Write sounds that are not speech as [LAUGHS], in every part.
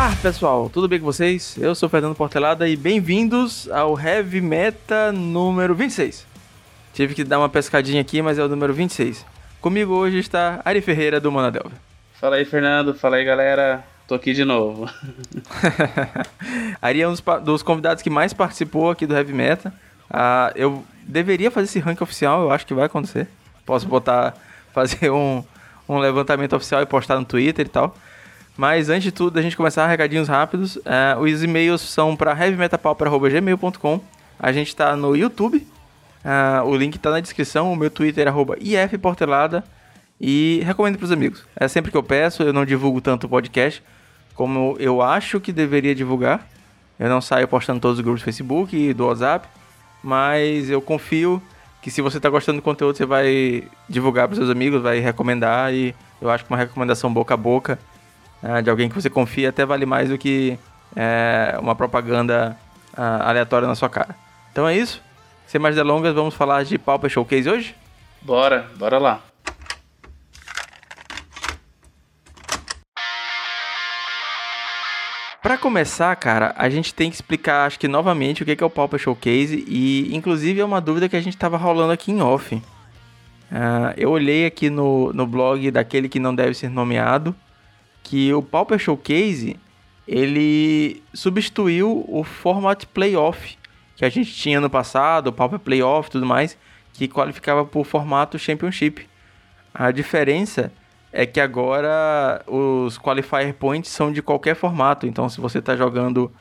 Olá pessoal, tudo bem com vocês? Eu sou Fernando Portelada e bem-vindos ao Heavy Meta número 26. Tive que dar uma pescadinha aqui, mas é o número 26. Comigo hoje está Ari Ferreira do Monadelva. Fala aí, Fernando. Fala aí, galera. Tô aqui de novo. [LAUGHS] Ari é um dos convidados que mais participou aqui do Heavy Meta. Uh, eu deveria fazer esse ranking oficial, eu acho que vai acontecer. Posso botar, [LAUGHS] fazer um, um levantamento oficial e postar no Twitter e tal. Mas antes de tudo, a gente começar recadinhos rápidos. Uh, os e-mails são para heavymetapau.gmail.com. A gente está no YouTube. Uh, o link está na descrição. O meu Twitter é ifportelada. E recomendo para os amigos. É sempre que eu peço, eu não divulgo tanto o podcast como eu acho que deveria divulgar. Eu não saio postando todos os grupos do Facebook e do WhatsApp. Mas eu confio que se você está gostando do conteúdo, você vai divulgar para seus amigos, vai recomendar. E eu acho que uma recomendação boca a boca uh, de alguém que você confia até vale mais do que uh, uma propaganda uh, aleatória na sua cara. Então é isso. Sem mais delongas, vamos falar de Pauper Showcase hoje? Bora, bora lá. Para começar, cara, a gente tem que explicar, acho que novamente, o que é o Pauper Showcase e, inclusive, é uma dúvida que a gente estava rolando aqui em off. Uh, eu olhei aqui no, no blog daquele que não deve ser nomeado que o Pauper Showcase ele substituiu o format playoff que a gente tinha no passado, o Pauper Playoff e tudo mais, que qualificava por formato Championship. A diferença é que agora os qualifier points são de qualquer formato. Então, se você está jogando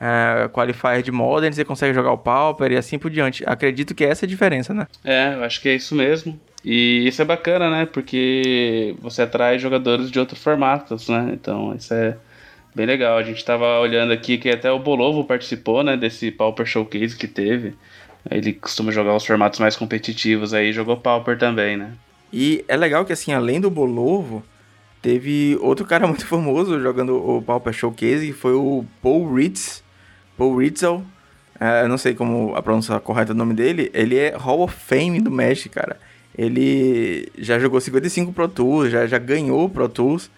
é, qualifier de Modern, você consegue jogar o Pauper e assim por diante. Acredito que essa é a diferença, né? É, eu acho que é isso mesmo. E isso é bacana, né? Porque você atrai jogadores de outros formatos, né? Então isso é bem legal. A gente estava olhando aqui que até o Bolovo participou, né? Desse Pauper Showcase que teve. Ele costuma jogar os formatos mais competitivos aí, jogou Pauper também, né? E é legal que, assim, além do Bolovo, teve outro cara [LAUGHS] muito famoso jogando o Pauper Showcase, que foi o Paul Ritz. Paul Ritzel. É, eu não sei como a pronúncia correta do nome dele. Ele é Hall of Fame do Magic, cara. Ele já jogou 55 Pro Tools, já, já ganhou Pro Tools,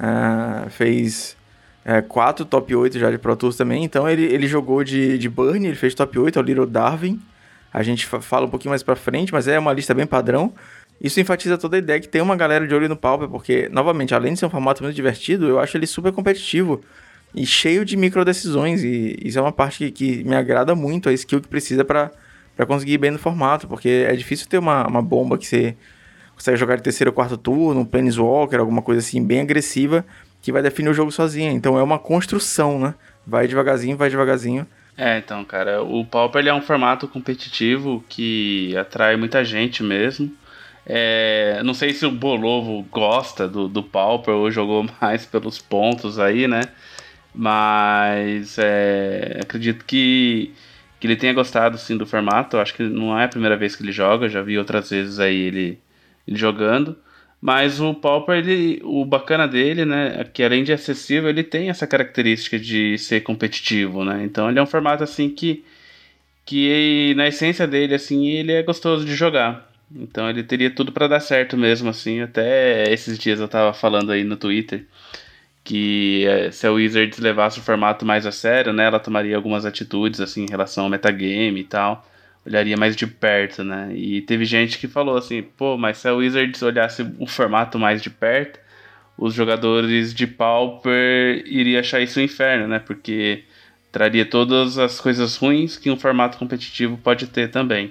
uh, fez uh, 4 top 8 já de Pro Tools também. Então ele, ele jogou de, de Burn, ele fez top 8, é o Little Darwin. A gente fala um pouquinho mais pra frente, mas é uma lista bem padrão. Isso enfatiza toda a ideia que tem uma galera de olho no Pauper, porque, novamente, além de ser um formato muito divertido, eu acho ele super competitivo e cheio de micro decisões. E isso é uma parte que, que me agrada muito, a skill que precisa para para conseguir ir bem no formato, porque é difícil ter uma, uma bomba que você consegue jogar de terceiro ou quarto turno, um Planeswalker, alguma coisa assim bem agressiva, que vai definir o jogo sozinha. Então é uma construção, né? Vai devagarzinho, vai devagarzinho. É, então, cara, o Pauper ele é um formato competitivo que atrai muita gente mesmo. É, não sei se o Bolovo gosta do, do Pauper ou jogou [LAUGHS] mais pelos pontos aí, né? Mas é, acredito que que ele tenha gostado sim do formato. Eu acho que não é a primeira vez que ele joga, já vi outras vezes aí ele, ele jogando. Mas o Pauper, ele, o bacana dele, né, é que além de acessível, ele tem essa característica de ser competitivo, né? Então ele é um formato assim que que na essência dele assim, ele é gostoso de jogar. Então ele teria tudo para dar certo mesmo assim. Até esses dias eu tava falando aí no Twitter que eh, se a Wizards levasse o formato mais a sério, né, ela tomaria algumas atitudes assim em relação ao metagame e tal, olharia mais de perto, né? E teve gente que falou assim, pô, mas se a Wizards olhasse o formato mais de perto, os jogadores de Pauper iriam achar isso um inferno, né? Porque traria todas as coisas ruins que um formato competitivo pode ter também.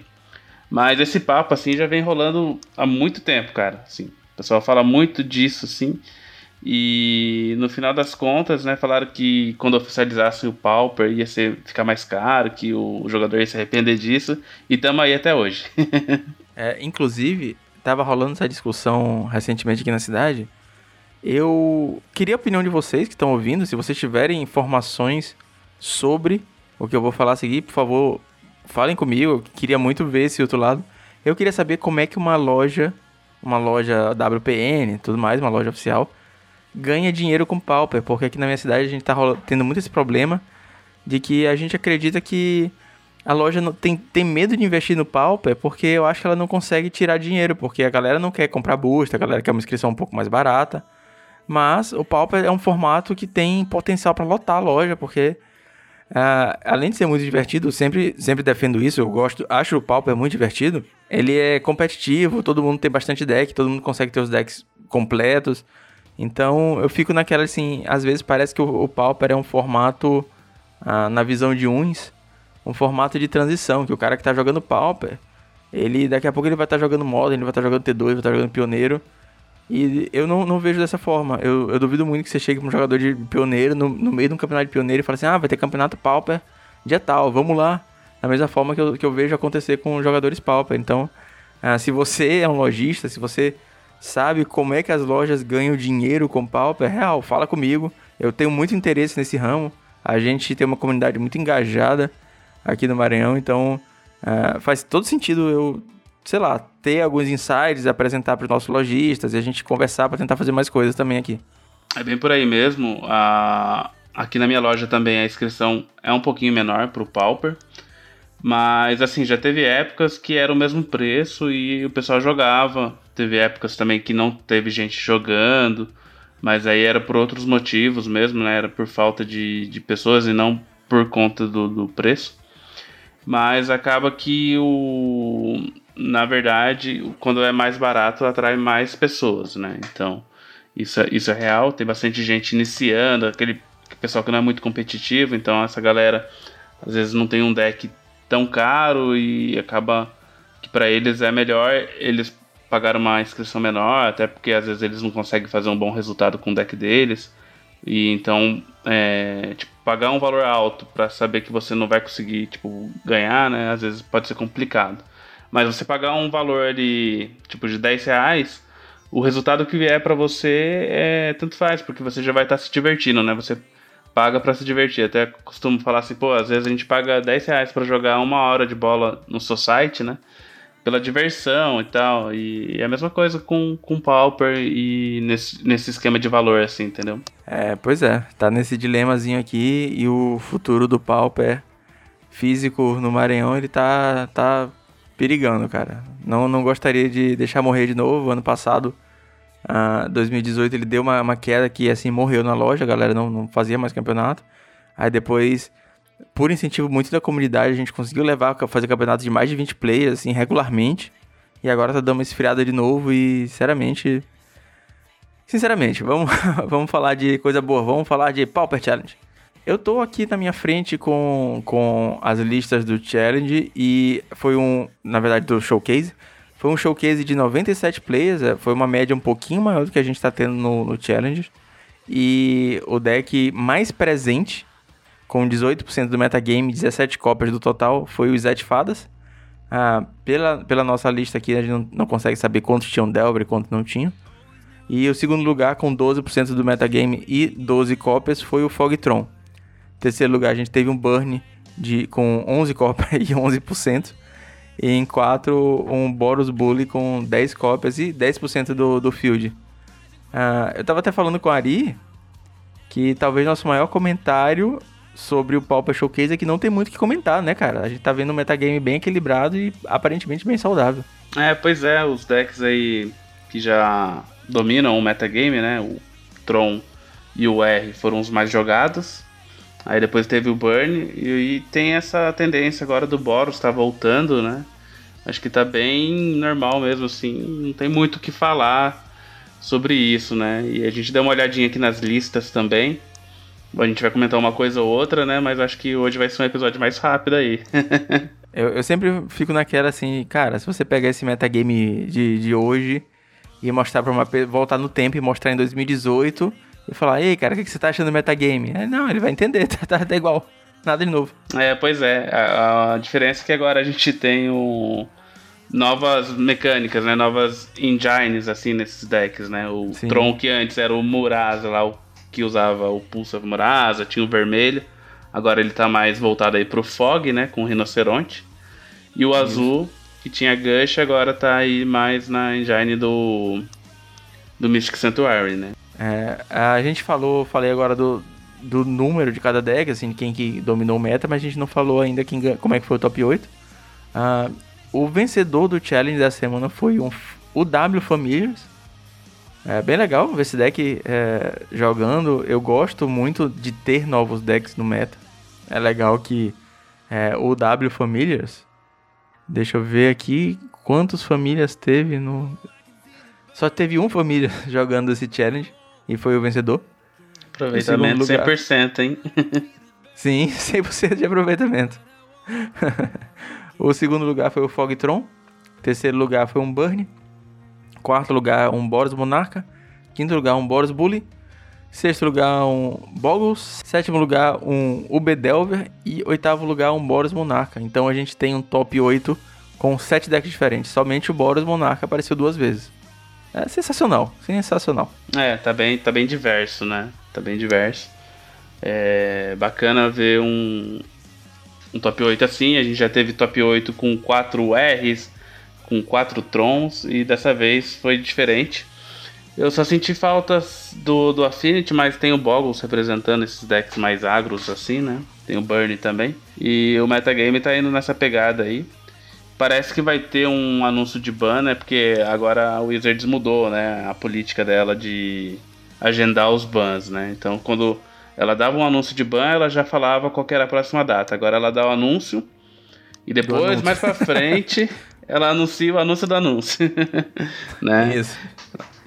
Mas esse papo assim já vem rolando há muito tempo, cara, assim. O pessoal fala muito disso, assim. E no final das contas, né, falaram que quando oficializassem o Pauper ia ser, ficar mais caro, que o jogador ia se arrepender disso, e estamos aí até hoje. [LAUGHS] é, inclusive, estava rolando essa discussão recentemente aqui na cidade. Eu queria a opinião de vocês que estão ouvindo, se vocês tiverem informações sobre o que eu vou falar a seguir, por favor, falem comigo. Eu queria muito ver esse outro lado. Eu queria saber como é que uma loja, uma loja WPN, tudo mais, uma loja oficial, ganha dinheiro com Pauper, porque aqui na minha cidade a gente tá tendo muito esse problema de que a gente acredita que a loja não, tem, tem medo de investir no Pauper porque eu acho que ela não consegue tirar dinheiro, porque a galera não quer comprar boost, a galera quer uma inscrição um pouco mais barata. Mas o Pauper é um formato que tem potencial para lotar a loja, porque uh, além de ser muito divertido, sempre, sempre defendo isso, eu gosto, acho o Pauper muito divertido. Ele é competitivo, todo mundo tem bastante deck, todo mundo consegue ter os decks completos. Então eu fico naquela assim, às vezes parece que o, o Pauper é um formato, uh, na visão de uns, um formato de transição, que o cara que tá jogando Pauper, ele daqui a pouco ele vai estar tá jogando Modern, ele vai estar tá jogando T2, vai estar tá jogando Pioneiro. E eu não, não vejo dessa forma. Eu, eu duvido muito que você chegue para um jogador de pioneiro no, no meio de um campeonato de pioneiro e fale assim: ah, vai ter campeonato Pauper dia tal, vamos lá. Da mesma forma que eu, que eu vejo acontecer com jogadores Pauper. Então, ah, se você é um lojista, se você sabe como é que as lojas ganham dinheiro com Pauper, real, fala comigo. Eu tenho muito interesse nesse ramo. A gente tem uma comunidade muito engajada aqui no Maranhão, então uh, faz todo sentido eu, sei lá, ter alguns insights, apresentar para os nossos lojistas e a gente conversar para tentar fazer mais coisas também aqui. É bem por aí mesmo. Aqui na minha loja também a inscrição é um pouquinho menor para o Pauper. Mas assim, já teve épocas que era o mesmo preço e o pessoal jogava. Teve épocas também que não teve gente jogando, mas aí era por outros motivos mesmo, né? Era por falta de, de pessoas e não por conta do, do preço. Mas acaba que o. Na verdade, quando é mais barato, atrai mais pessoas, né? Então, isso é, isso é real. Tem bastante gente iniciando, aquele pessoal que não é muito competitivo, então essa galera às vezes não tem um deck tão caro e acaba que para eles é melhor eles pagar uma inscrição menor, até porque às vezes eles não conseguem fazer um bom resultado com o deck deles. E então, é, tipo, pagar um valor alto para saber que você não vai conseguir, tipo, ganhar, né? Às vezes pode ser complicado. Mas você pagar um valor ali, tipo, de 10 reais, o resultado que vier para você é tanto faz, porque você já vai estar tá se divertindo, né? Você paga para se divertir. Até costumo falar assim, pô, às vezes a gente paga 10 reais pra jogar uma hora de bola no society, né? Pela diversão e tal. E é a mesma coisa com, com Pauper e nesse, nesse esquema de valor, assim, entendeu? É, pois é. Tá nesse dilemazinho aqui e o futuro do Pauper físico no Maranhão, ele tá, tá perigando, cara. Não, não gostaria de deixar morrer de novo. Ano passado Uh, 2018 ele deu uma, uma, queda que assim morreu na loja, a galera não, não fazia mais campeonato. Aí depois, por incentivo muito da comunidade, a gente conseguiu levar fazer campeonato de mais de 20 players assim regularmente. E agora tá dando uma esfriada de novo e sinceramente Sinceramente, vamos, [LAUGHS] vamos falar de coisa boa, vamos falar de Pauper Challenge. Eu tô aqui na minha frente com, com as listas do Challenge e foi um, na verdade, do Showcase. Foi um showcase de 97 players, é, foi uma média um pouquinho maior do que a gente está tendo no, no Challenge. E o deck mais presente, com 18% do metagame, 17 cópias do total, foi o Zet Fadas. Ah, pela, pela nossa lista aqui, a gente não, não consegue saber quantos tinham Delver e quantos não tinham. E o segundo lugar, com 12% do metagame e 12 cópias, foi o Fogtron. Terceiro lugar, a gente teve um Burn de, com 11 cópias [LAUGHS] e 11%. E em 4, um Boros Bully com 10 cópias e 10% do, do field. Uh, eu tava até falando com a Ari que talvez nosso maior comentário sobre o Pauper Showcase é que não tem muito o que comentar, né, cara? A gente tá vendo um metagame bem equilibrado e aparentemente bem saudável. É, pois é, os decks aí que já dominam o metagame, né? O Tron e o R foram os mais jogados. Aí depois teve o Burn e, e tem essa tendência agora do Boros tá voltando, né? Acho que tá bem normal mesmo, assim. Não tem muito o que falar sobre isso, né? E a gente deu uma olhadinha aqui nas listas também. A gente vai comentar uma coisa ou outra, né? Mas acho que hoje vai ser um episódio mais rápido aí. [LAUGHS] eu, eu sempre fico naquela assim, cara, se você pegar esse metagame de, de hoje e mostrar pra uma voltar no tempo e mostrar em 2018 e falar, ei, cara, o que, você tá achando do metagame? É, não, ele vai entender, [LAUGHS] tá, tá, tá, igual. Nada de novo. É, pois é. A, a diferença é que agora a gente tem o, novas mecânicas, né? Novas engines, assim, nesses decks, né? O Sim. Tron, que antes era o Murasa lá, o que usava o Pulsa Murasa, tinha o vermelho. Agora ele tá mais voltado aí pro Fog, né? Com o Rinoceronte. E o Isso. azul, que tinha Gush, agora tá aí mais na engine do, do Mystic Sanctuary, né? É, a gente falou, falei agora do, do número de cada deck, assim, quem que dominou o meta, mas a gente não falou ainda quem, como é que foi o top 8. Uh, ah, o vencedor do challenge da semana foi um, o W Familiars. É bem legal ver esse deck é, jogando. Eu gosto muito de ter novos decks no meta. É legal que é, o W Familiars. Deixa eu ver aqui quantos famílias teve no. Só teve um família [LAUGHS] jogando esse challenge e foi o vencedor. Aproveitamento lugar... 100%, hein? Sim, [LAUGHS] 100% de aproveitamento. o segundo lugar foi o Fogtron. Terceiro lugar foi um Burn. Quarto lugar, um Boros Monarca. Quinto lugar, um Boros Bully. Sexto lugar, um Boggles. Sétimo lugar, um Ubedelver. E oitavo lugar, um Boros Monarca. Então a gente tem um top 8 com sete decks diferentes. Somente o Boros Monarca apareceu duas vezes. É sensacional, sensacional. É, tá bem, tá bem diverso, né? Tá bem diverso. É bacana ver um, um top 8 assim. A gente já teve top 8 com 4 R's, com 4 Trons, e dessa vez foi diferente. Eu só senti faltas do, do Affinity, mas tem o Boggles representando esses decks mais agros assim, né? Tem o Burn também. E o metagame tá indo nessa pegada aí. Parece que vai ter um anúncio de ban, né? Porque agora a Wizards mudou, né? A política dela de agendar os bans, né? Então quando ela dava um anúncio de ban, ela já falava qual era a próxima data. Agora ela dá o anúncio e depois, anúncio. mais pra [LAUGHS] frente, ela anuncia o anúncio do anúncio. [LAUGHS] né? Isso.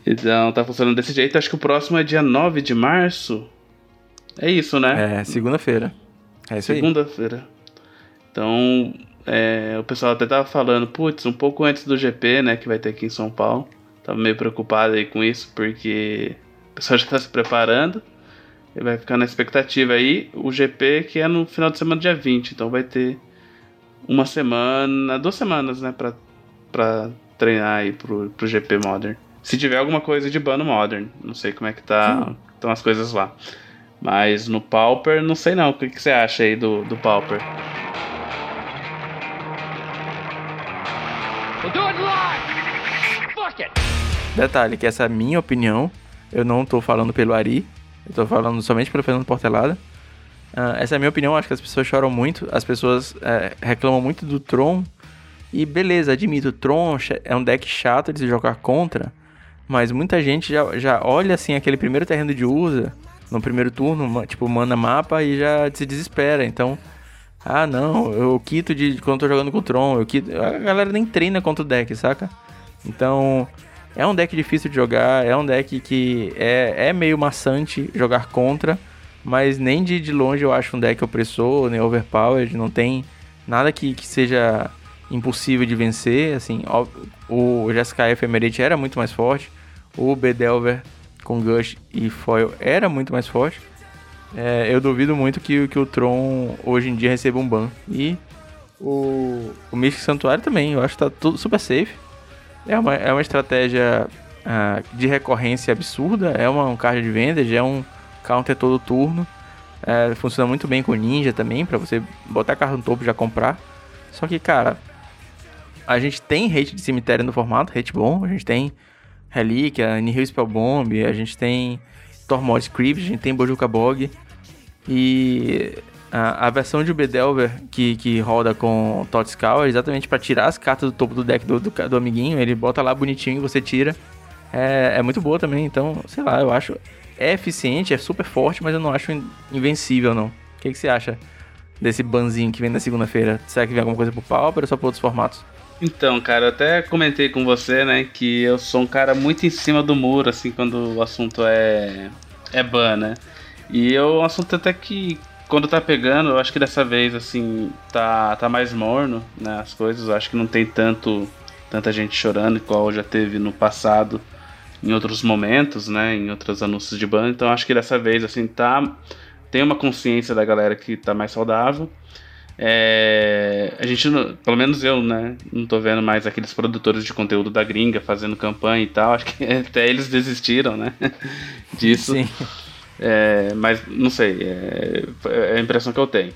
Então tá funcionando desse jeito. Acho que o próximo é dia 9 de março. É isso, né? É, segunda-feira. É isso Segunda-feira. Então, é, o pessoal até tava falando, putz, um pouco antes do GP, né, que vai ter aqui em São Paulo. Tava meio preocupado aí com isso, porque o pessoal [LAUGHS] já tá se preparando. E vai ficar na expectativa aí. O GP que é no final de semana, dia 20. Então vai ter uma semana, duas semanas, né, pra, pra treinar aí pro, pro GP Modern. Se tiver alguma coisa de bano Modern. Não sei como é que tá, estão as coisas lá. Mas no Pauper, não sei não. O que, que você acha aí do, do Pauper? Detalhe, que essa é a minha opinião. Eu não tô falando pelo Ari. Eu tô falando somente pelo Fernando Portelada. Uh, essa é a minha opinião. Acho que as pessoas choram muito. As pessoas é, reclamam muito do Tron. E beleza, admito, Tron é um deck chato de se jogar contra. Mas muita gente já, já olha assim aquele primeiro terreno de usa no primeiro turno, tipo, manda mapa e já se desespera. Então, ah não, eu quito de quando tô jogando com o Tron, eu quito. A galera nem treina contra o deck, saca? Então, é um deck difícil de jogar, é um deck que é, é meio maçante jogar contra, mas nem de, de longe eu acho um deck opressor, nem overpowered, não tem nada que, que seja impossível de vencer, assim, ó, o Jeskai Ephemerate era muito mais forte, o Bedelver com Gush e Foil era muito mais forte, é, eu duvido muito que, que o Tron hoje em dia receba um ban. E o, o Mystic Santuário também, eu acho que tá tudo super safe. É uma, é uma estratégia uh, de recorrência absurda, é uma, um card de vendas, é um counter todo turno. É, funciona muito bem com Ninja também, para você botar a carta no topo e já comprar. Só que, cara, a gente tem hate de cemitério no formato, hate bom, a gente tem Relíquia, Nihil Spellbomb, a gente tem Tormod Script, a gente tem Bojuka Bog. E a, a, versão de Bedelver que, que roda com Totscal é exatamente para tirar as cartas do topo do deck do, do, do, amiguinho. Ele bota lá bonitinho e você tira. É, é muito boa também, então, sei lá, eu acho. É eficiente, é super forte, mas eu não acho invencível, não. O que, que você acha desse banzinho que vem na segunda-feira? Será que vem alguma coisa pro Pauper ou só pra outros formatos? Então, cara, eu até comentei com você, né, que eu sou um cara muito em cima do muro, assim, quando o assunto é, é ban, né? E é um assunto até que, quando tá pegando, eu acho que dessa vez, assim, tá, tá mais morno, né, as coisas. Eu acho que não tem tanto, tanta gente chorando, igual já teve no passado, em outros momentos, né, em outros anúncios de ban. Então, acho que dessa vez, assim, tá... Tem uma consciência da galera que tá mais saudável. É, a gente, pelo menos eu, né, não tô vendo mais aqueles produtores de conteúdo da gringa fazendo campanha e tal. Acho que [LAUGHS] até eles desistiram, né, [LAUGHS] disso. Sim. É, mas não sei, é, é, a impressão que eu tenho.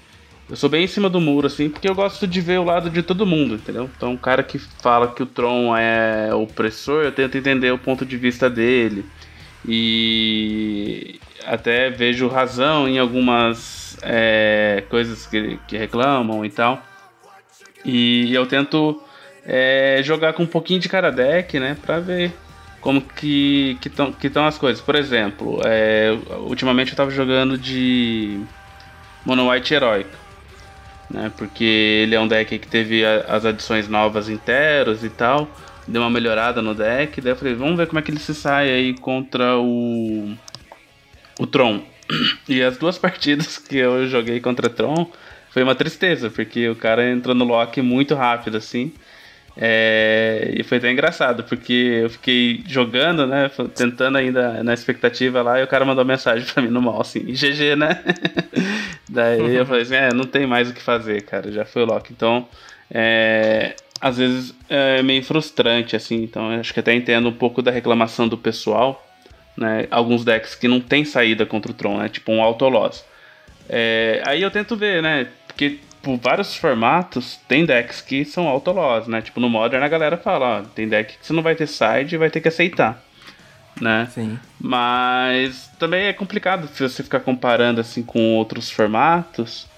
Eu sou bem em cima do muro, assim, porque eu gosto de ver o lado de todo mundo, entendeu? Então, o cara que fala que o Tron é opressor, eu tento entender o ponto de vista dele. E até vejo razão em algumas é, coisas que, que reclamam e tal. E eu tento é, jogar com um pouquinho de cada deck, né? Pra ver como que estão que que as coisas. Por exemplo, é, ultimamente eu estava jogando de Mono White Heróico. Né, porque ele é um deck que teve a, as adições novas inteiros e tal. Deu uma melhorada no deck. Daí eu falei, vamos ver como é que ele se sai aí contra o. O Tron. [CLEARS THROAT] E as duas [LAUGHS] partidas que eu joguei contra Tron foi uma tristeza, porque o cara entrou no lock muito rápido, assim. É, e foi até engraçado, porque eu fiquei jogando, né? Tentando ainda na expectativa lá, e o cara mandou mensagem [LAUGHS] pra mim no mal, assim, GG, né? [LAUGHS] Daí uhum. [LAUGHS] eu falei assim, é, não tem mais o que fazer, cara, já foi o lock. Então, é, às vezes é meio frustrante, assim, então acho que até entendo um pouco da reclamação do pessoal, né? Alguns decks que não tem saída contra o Tron, né? Tipo um Autoloss. É, aí eu tento ver, né? Porque por vários formatos, tem decks que são autoloss, né? Tipo, no Modern a galera fala, ó, tem deck que você não vai ter side e vai ter que aceitar, né? Sim. Mas também é complicado se você ficar comparando assim com outros formatos,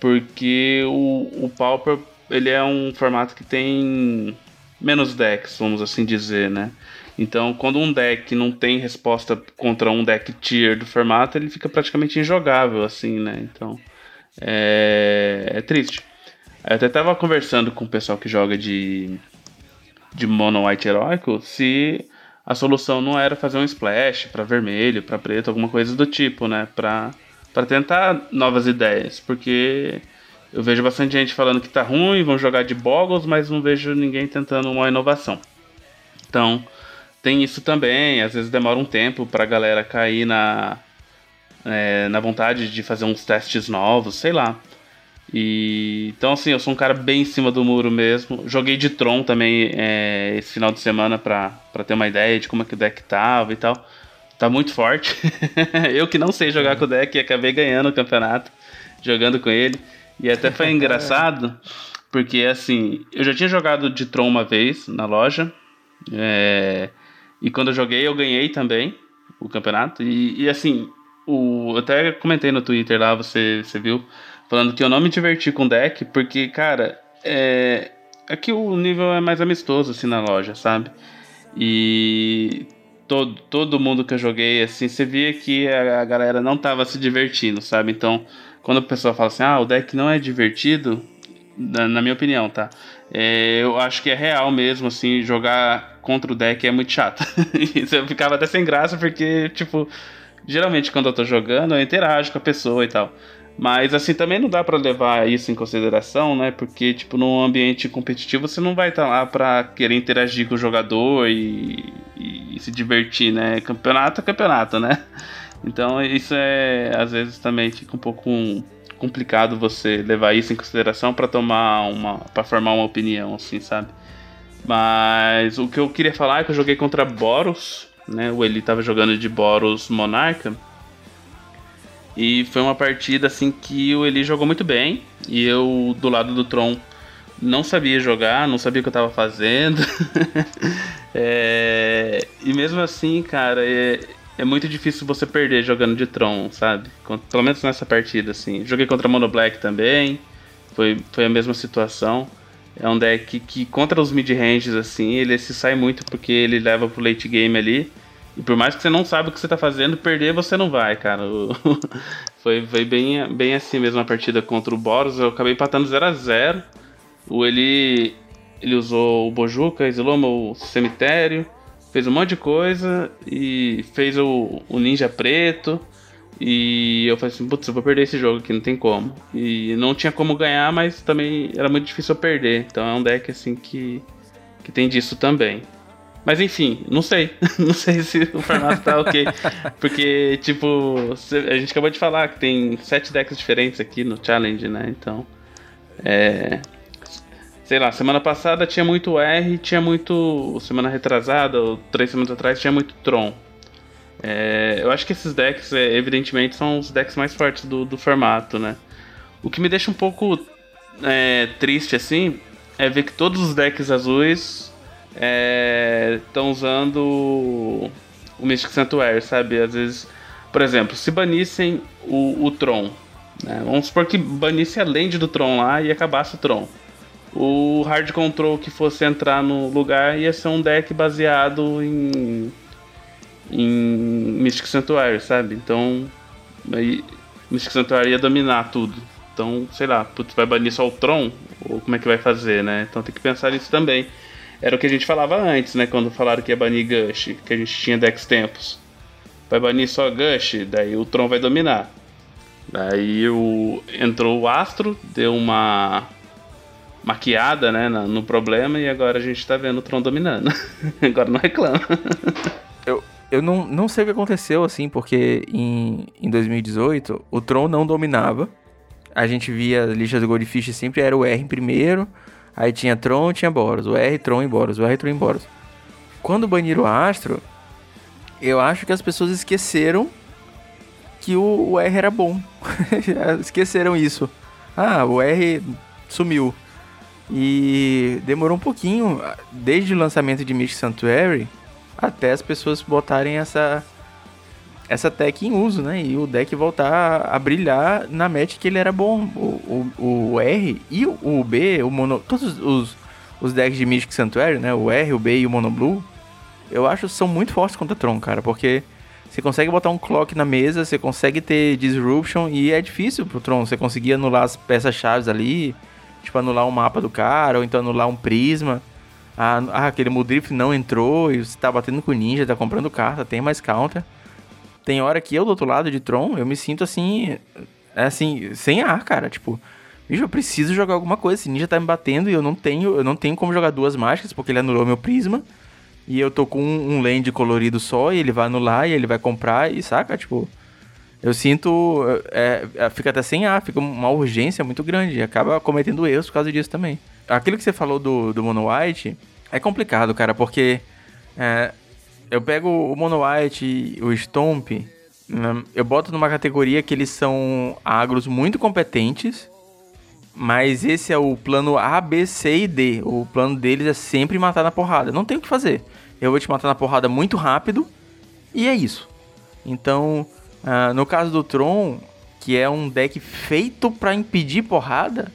porque o, o Pauper, ele é um formato que tem menos decks, vamos assim dizer, né? Então, quando um deck não tem resposta contra um deck tier do formato, ele fica praticamente injogável, assim, né? Então, é, é triste. Eu até tava conversando com o pessoal que joga de, de Mono White Heróico se a solução não era fazer um splash para vermelho, para preto, alguma coisa do tipo, né? Pra, pra tentar novas ideias, porque eu vejo bastante gente falando que tá ruim, vão jogar de boggles, mas não vejo ninguém tentando uma inovação. Então, tem isso também, às vezes demora um tempo pra galera cair na, é, na vontade de fazer uns testes novos, sei lá. E então assim, eu sou um cara bem em cima do muro mesmo. Joguei de Tron também é, esse final de semana pra, pra ter uma ideia de como é que o deck tava e tal. Tá muito forte. [LAUGHS] eu que não sei jogar com o deck acabei ganhando o campeonato jogando com ele. E até foi [LAUGHS] engraçado, porque assim, eu já tinha jogado de Tron uma vez na loja. É, e quando eu joguei, eu ganhei também o campeonato. E, e assim, o, até comentei no Twitter lá, você, você viu, falando que eu não me diverti com o deck, porque, cara, é, aqui é o nível é mais amistoso, assim, na loja, sabe? E todo, todo mundo que eu joguei, assim, você via que a, a galera não tava se divertindo, sabe? Então, quando a pessoa fala assim, ah, o deck não é divertido, na, na minha opinião, tá? É, eu acho que é real mesmo, assim, jogar contra o deck é muito chato. [LAUGHS] eu ficava até sem graça, porque, tipo, geralmente quando eu tô jogando, eu interajo com a pessoa e tal. Mas assim, também não dá para levar isso em consideração, né? Porque, tipo, num ambiente competitivo você não vai estar tá lá pra querer interagir com o jogador e, e, e, se divertir, né? Campeonato é campeonato, né? Então isso é, às vezes também fica um pouco complicado você levar isso em consideração para tomar uma, para formar uma opinião, assim, sabe? Mas o que eu queria falar é que eu joguei contra Boros, né? O Eli tava jogando de Boros Monarca. E foi uma partida assim que o Eli jogou muito bem. E eu, do lado do Tron, não sabia jogar, não sabia o que eu tava fazendo. [LAUGHS] é... E mesmo assim, cara, é... é, muito difícil você perder jogando de Tron, sabe? Pelo menos nessa partida, assim. Joguei contra Mono Black também. Foi, foi a mesma situação. É um deck que contra os mid-ranges, assim, ele se sai muito porque ele leva pro late game ali. E por mais que você não saiba o que você tá fazendo, perder você não vai, cara. [LAUGHS] foi, foi bem, bem assim mesmo a partida contra o Boros. Eu acabei empatando 0 a 0 O ele, ele usou o Bojuka, exilou meu cemitério, fez um monte de coisa e fez o, o Ninja Preto. E eu falei assim, putz, eu vou perder esse jogo aqui, não tem como. E não tinha como ganhar, mas também era muito difícil eu perder. Então é um deck assim que, que tem disso também. Mas enfim, não sei. [LAUGHS] não sei se o formato tá ok. Porque, tipo, a gente acabou de falar que tem sete decks diferentes aqui no Challenge, né? Então. É. Sei lá, semana passada tinha muito R, tinha muito. Semana retrasada, ou três semanas atrás, tinha muito Tron. É, eu acho que esses decks, é, evidentemente, são os decks mais fortes do, do formato, né? O que me deixa um pouco é, triste, assim, é ver que todos os decks azuis estão é, usando o Mystic Sanctuary, sabe? Às vezes, por exemplo, se banissem o, o Tron, né? vamos supor que banisse a land do Tron lá e acabasse o Tron. o hard control que fosse entrar no lugar ia ser um deck baseado em em Mystic Sanctuary, sabe? Então, aí Mystic Sanctuary ia dominar tudo. Então, sei lá, putz, vai banir só o Tron? Ou como é que vai fazer, né? Então tem que pensar nisso também. Era o que a gente falava antes, né? Quando falaram que ia banir Gush, que a gente tinha Dex Tempos. Vai banir só Gush, daí o Tron vai dominar. Daí o, entrou o Astro, deu uma maquiada né, no problema e agora a gente tá vendo o Tron dominando. [LAUGHS] agora não reclama. eu, eu não, não sei o que aconteceu, assim, porque em, em 2018 o Tron não dominava. A gente via a lista do Goldfish sempre era o R em primeiro, aí tinha Tron, tinha Boros, o R, Tron e Boros, o R, Tron e Boros. Quando baniram o Astro, eu acho que as pessoas esqueceram que o, o R era bom. [LAUGHS] esqueceram isso. Ah, o R sumiu. E demorou um pouquinho, desde o lançamento de Mystic Sanctuary, até as pessoas botarem essa essa tech em uso, né? E o deck voltar a brilhar na match que ele era bom. O, o, o R e o B, o Mono. Todos os, os decks de Mystic Sanctuary, né? O R, o B e o Mono Blue, eu acho que são muito fortes contra Tron, cara. Porque você consegue botar um clock na mesa, você consegue ter disruption e é difícil pro Tron. Você conseguir anular as peças-chave ali tipo, anular um mapa do cara, ou então anular um prisma. Ah, ah aquele Mudrift não entrou e você tá batendo com ninja, tá comprando carta, tem mais counter. Tem hora que eu do outro lado de Tron, eu me sinto assim, é assim, sem ar, cara, tipo, bicho, eu preciso jogar alguma coisa, esse ninja tá me batendo e eu não tenho, eu não tenho como jogar duas mágicas porque ele anulou meu prisma. E eu tô com um, um land colorido só e ele vai anular e ele vai comprar e saca, tipo, eu sinto. É, é, fica até sem ar, fica uma urgência muito grande. E acaba cometendo erros por causa disso também. Aquilo que você falou do, do Mono White é complicado, cara, porque é, eu pego o Mono White e o Stomp, hum, eu boto numa categoria que eles são agros muito competentes, mas esse é o plano A, B, C e D. O plano deles é sempre matar na porrada. Não tem o que fazer. Eu vou te matar na porrada muito rápido e é isso. Então, Uh, no caso do Tron, que é um deck feito para impedir porrada,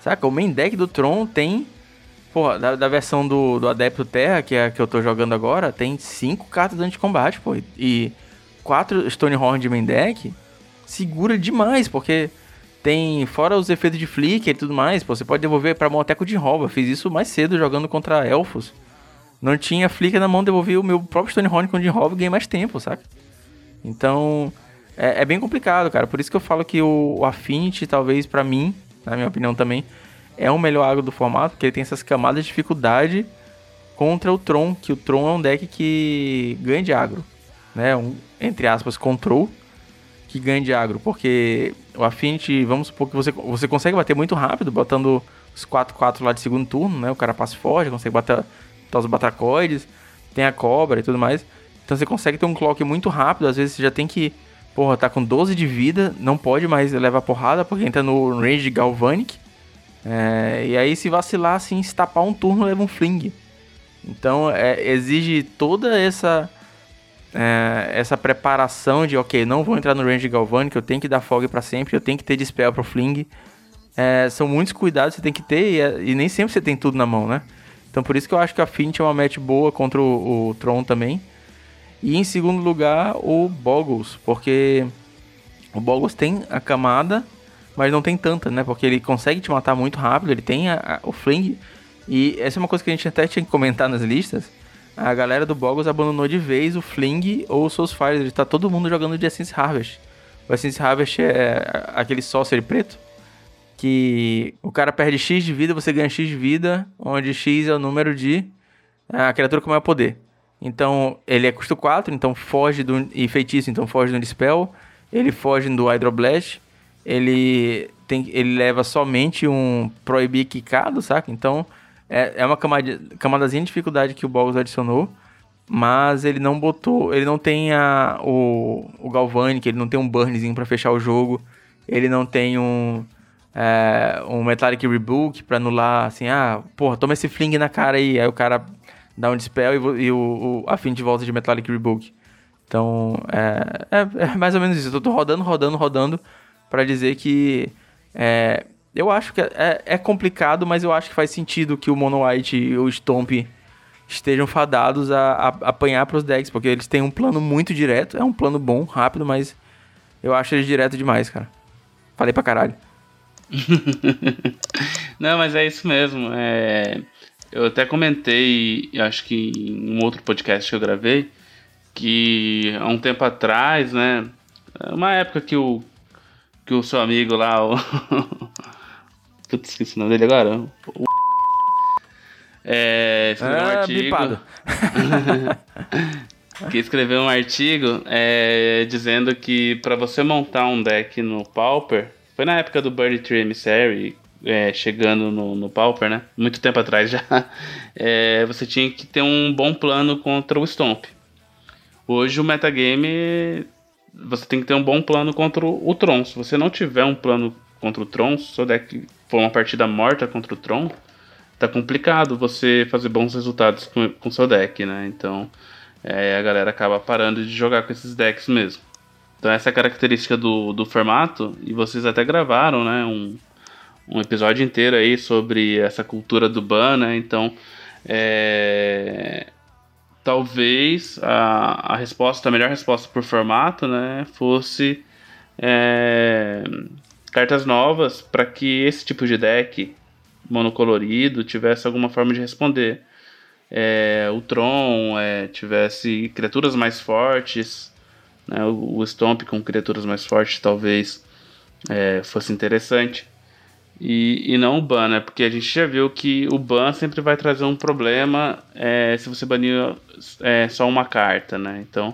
saca? O main deck do Tron tem, porra, da, da, versão do, do Adepto Terra, que é a que eu tô jogando agora, tem cinco cartas anti-combate, pô. E quatro Stonehorn de main deck segura demais, porque tem, fora os efeitos de flicker e tudo mais, pô, você pode devolver pra com de rouba. Fiz isso mais cedo jogando contra elfos. Não tinha flicker na mão, devolvi o meu próprio Stonehorn com de rouba e ganhei mais tempo, saca? Então, é, é, bem complicado, cara. Por isso que eu falo que o, o Affinity, talvez para mim, na minha opinião também, é o melhor agro do formato, porque ele tem essas camadas de dificuldade contra o Tron, que o Tron é um deck que ganha de agro, né? Um, entre aspas, control, que ganha de agro, porque o Affinity, vamos supor que você, você consegue bater muito rápido, botando os 4-4 lá de segundo turno, né? O cara passa forte, consegue bater, botar os batacoides, tem a cobra e tudo mais. Então você consegue ter um clock muito rápido, às vezes você já tem que porra, tá com 12 de vida, não pode mais levar porrada porque entra no range de Galvanic. É, e aí se vacilar assim, se tapar um turno, leva um fling. Então é, exige toda essa é, essa preparação de ok, não vou entrar no range de Galvanic, eu tenho que dar fog para sempre, eu tenho que ter dispel pro fling. É, são muitos cuidados que você tem que ter e, é, e, nem sempre você tem tudo na mão, né? Então por isso que eu acho que a Fint é uma match boa contra o, o Tron também. E em segundo lugar, o Boggles, porque o Boggles tem a camada, mas não tem tanta, né? Porque ele consegue te matar muito rápido, ele tem a, a, o fling. E essa é uma coisa que a gente até tinha que comentar nas listas. A galera do Boggles abandonou de vez o fling ou os seus fires. Tá todo mundo jogando de Essence Harvest. O Essence Harvest é aquele sorcery preto. Que o cara perde X de vida, você ganha X de vida, onde X é o número de é, a criatura com maior poder. Então, ele é custo 4, então foge do. E feitiço, então foge do Dispel. Ele foge do Hydroblast. Ele, tem, ele leva somente um Proibir Quicado, saca? Então, é, é uma camada, camadazinha de dificuldade que o Bogus adicionou. Mas ele não botou. Ele não tem a, o, o Galvanic, ele não tem um burnzinho para fechar o jogo. Ele não tem um. É, um Metallic Rebook pra anular, assim, ah, porra, toma esse fling na cara aí. Aí o cara dá um dispel e, e o, o, a fim de volta de Metallic Rebook. Então, é, é, é, mais ou menos isso. Eu tô rodando, rodando, rodando para dizer que é, Eu acho que é, é complicado, mas eu acho que faz sentido que o Mono White e o Stomp estejam fadados a, a, a apanhar pros decks, porque eles têm um plano muito direto. É um plano bom, rápido, mas eu acho eles direto demais, cara. Falei pra caralho. [LAUGHS] Não, mas é isso mesmo. É... Eu até comentei, acho que em um outro podcast que eu gravei, que há um tempo atrás, né? Uma época que o, que o seu amigo lá, o. [LAUGHS] Putz, esqueci o nome dele agora. O... É, escreveu um artigo. [LAUGHS] que escreveu um artigo é, dizendo que para você montar um deck no Pauper, foi na época do Birdie Tree Emissary, é, chegando no, no Pauper, né? Muito tempo atrás já. [LAUGHS] É, você tinha que ter um bom plano contra o Stomp. Hoje o metagame você tem que ter um bom plano contra o Tron. Se você não tiver um plano contra o Tron, se seu deck for uma partida morta contra o Tron, tá complicado você fazer bons resultados com o seu deck, né? Então é, a galera acaba parando de jogar com esses decks mesmo. Então essa é a característica do, do formato, e vocês até gravaram, né? Um, um episódio inteiro aí sobre essa cultura do ban, né? Então é, talvez a, a resposta, a melhor resposta por formato, né, fosse é, cartas novas para que esse tipo de deck monocolorido tivesse alguma forma de responder. É, o Tron é, tivesse criaturas mais fortes, né, o, o Stomp com criaturas mais fortes talvez é, fosse interessante e, e não o ban, né? Porque a gente já viu que o ban sempre vai trazer um problema é, se você banir é, só uma carta, né? Então,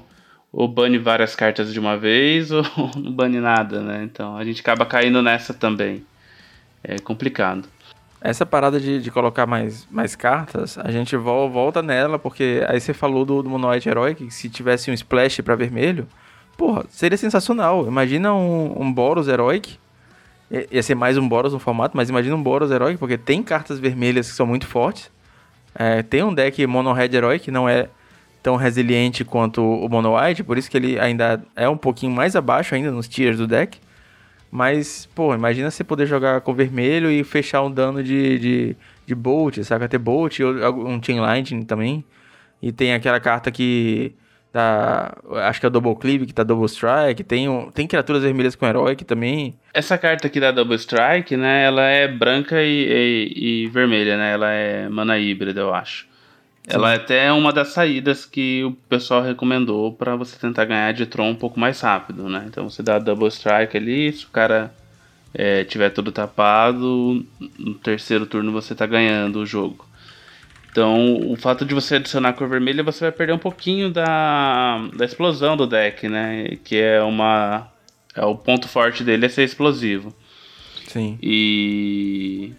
ou bane várias cartas de uma vez [LAUGHS] ou não bane nada, né? Então a gente acaba caindo nessa também. É complicado. Essa parada de, de colocar mais, mais cartas, a gente volta nela, porque aí você falou do, do Monoite Herói, que se tivesse um splash para vermelho, porra, seria sensacional. Imagina um, um Boros Heroic Ia ser mais um Boros no formato, mas imagina um Boros Herói, porque tem cartas vermelhas que são muito fortes. É, tem um deck Mono Red Herói que não é tão resiliente quanto o Mono White, por isso que ele ainda é um pouquinho mais abaixo ainda nos tiers do deck. Mas, pô, imagina você poder jogar com vermelho e fechar um dano de, de, de Bolt, saca? Ter Bolt, um Chain Lightning também. E tem aquela carta que Tá, acho que é o Double Clive, que tá Double Strike. Tem, um, tem criaturas vermelhas com Heroic também. Essa carta aqui da Double Strike, né? Ela é branca e, e, e vermelha, né? Ela é mana híbrida, eu acho. Sim. Ela é até uma das saídas que o pessoal recomendou para você tentar ganhar de Tron um pouco mais rápido, né? Então você dá a Double Strike ali, se o cara é, tiver tudo tapado, no terceiro turno você tá ganhando o jogo. Então, o fato de você adicionar cor vermelha, você vai perder um pouquinho da, da explosão do deck, né? Que é uma. É o ponto forte dele é ser explosivo. Sim. E.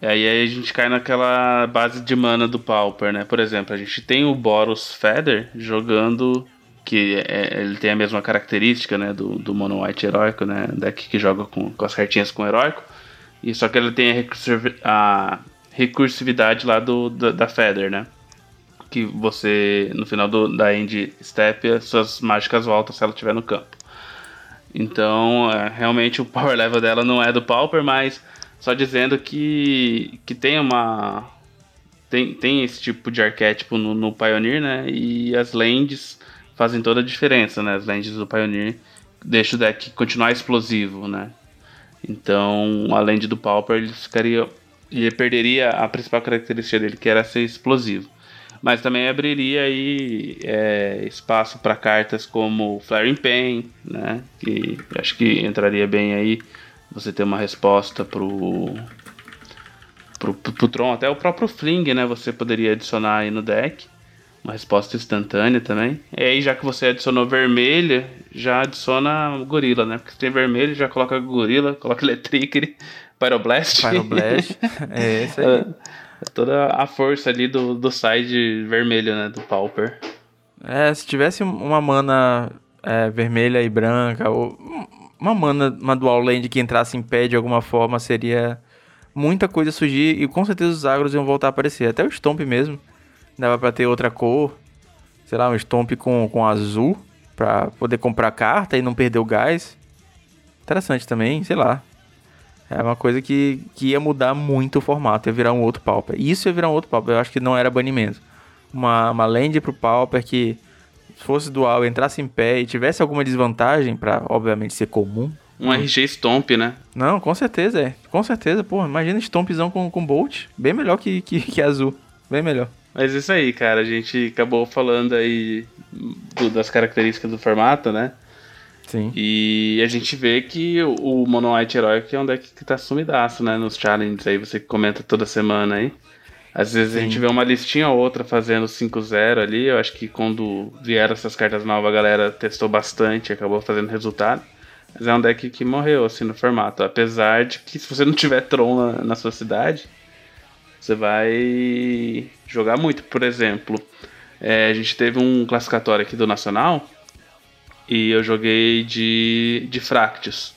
E aí a gente cai naquela base de mana do Pauper, né? Por exemplo, a gente tem o Boros Feather jogando. Que é, ele tem a mesma característica, né? Do, do Mono White heróico, né? Deck que joga com, com as cartinhas com heróico. E só que ele tem a, a recursividade lá do, da, da Feather, né? Que você, no final do, da end step, suas mágicas voltam se ela estiver no campo. Então, é, realmente o power level dela não é do Pauper, mas só dizendo que, que tem uma. Tem, tem esse tipo de arquétipo no, no Pioneer, né? E as lands fazem toda a diferença, né? As lands do Pioneer deixam o deck continuar explosivo, né? Então, a land do Pauper ele ficaria ele perderia a principal característica dele, que era ser explosivo. Mas também abriria aí é, espaço para cartas como Flaring Pain, né? Que acho que entraria bem aí. Você ter uma resposta pro, pro, pro, pro Tron, até o próprio Fling, né? Você poderia adicionar aí no deck. Uma resposta instantânea também. E aí, já que você adicionou vermelha, já adiciona gorila, né? Porque se tem vermelho, já coloca gorila, coloca [LAUGHS] Electric, Pyroblast. Pyroblast, [LAUGHS] é isso aí. É, toda a força ali do, do side vermelho, né? Do Pauper. É, se tivesse uma mana é, vermelha e branca, ou uma mana, uma dual land que entrasse em pé de alguma forma, seria muita coisa surgir e com certeza os agros iam voltar a aparecer. Até o Stomp mesmo. Dava pra ter outra cor. Sei lá, um Stomp com, com azul. Pra poder comprar carta e não perder o gás. Interessante também, sei lá. É uma coisa que, que ia mudar muito o formato, ia virar um outro Pauper. Isso ia virar um outro Pauper, eu acho que não era banimento. Uma, uma land pro Pauper que fosse dual, entrasse em pé e tivesse alguma desvantagem para obviamente ser comum. Um RG Stomp, né? Não, com certeza, é. Com certeza, pô, imagina Stompzão com, com Bolt. Bem melhor que, que, que azul. Bem melhor. Mas isso aí, cara, a gente acabou falando aí do, das características do formato, né? Sim. E a gente vê que o Mono White Heroic é um deck que tá sumidaço, né? Nos challenges aí, você comenta toda semana aí. Às vezes Sim. a gente vê uma listinha ou outra fazendo 5-0 ali. Eu acho que quando vieram essas cartas novas, a galera testou bastante e acabou fazendo resultado. Mas é um deck que morreu assim no formato. Apesar de que se você não tiver Tron na, na sua cidade, você vai jogar muito. Por exemplo, é, a gente teve um classificatório aqui do Nacional e eu joguei de, de Fractus.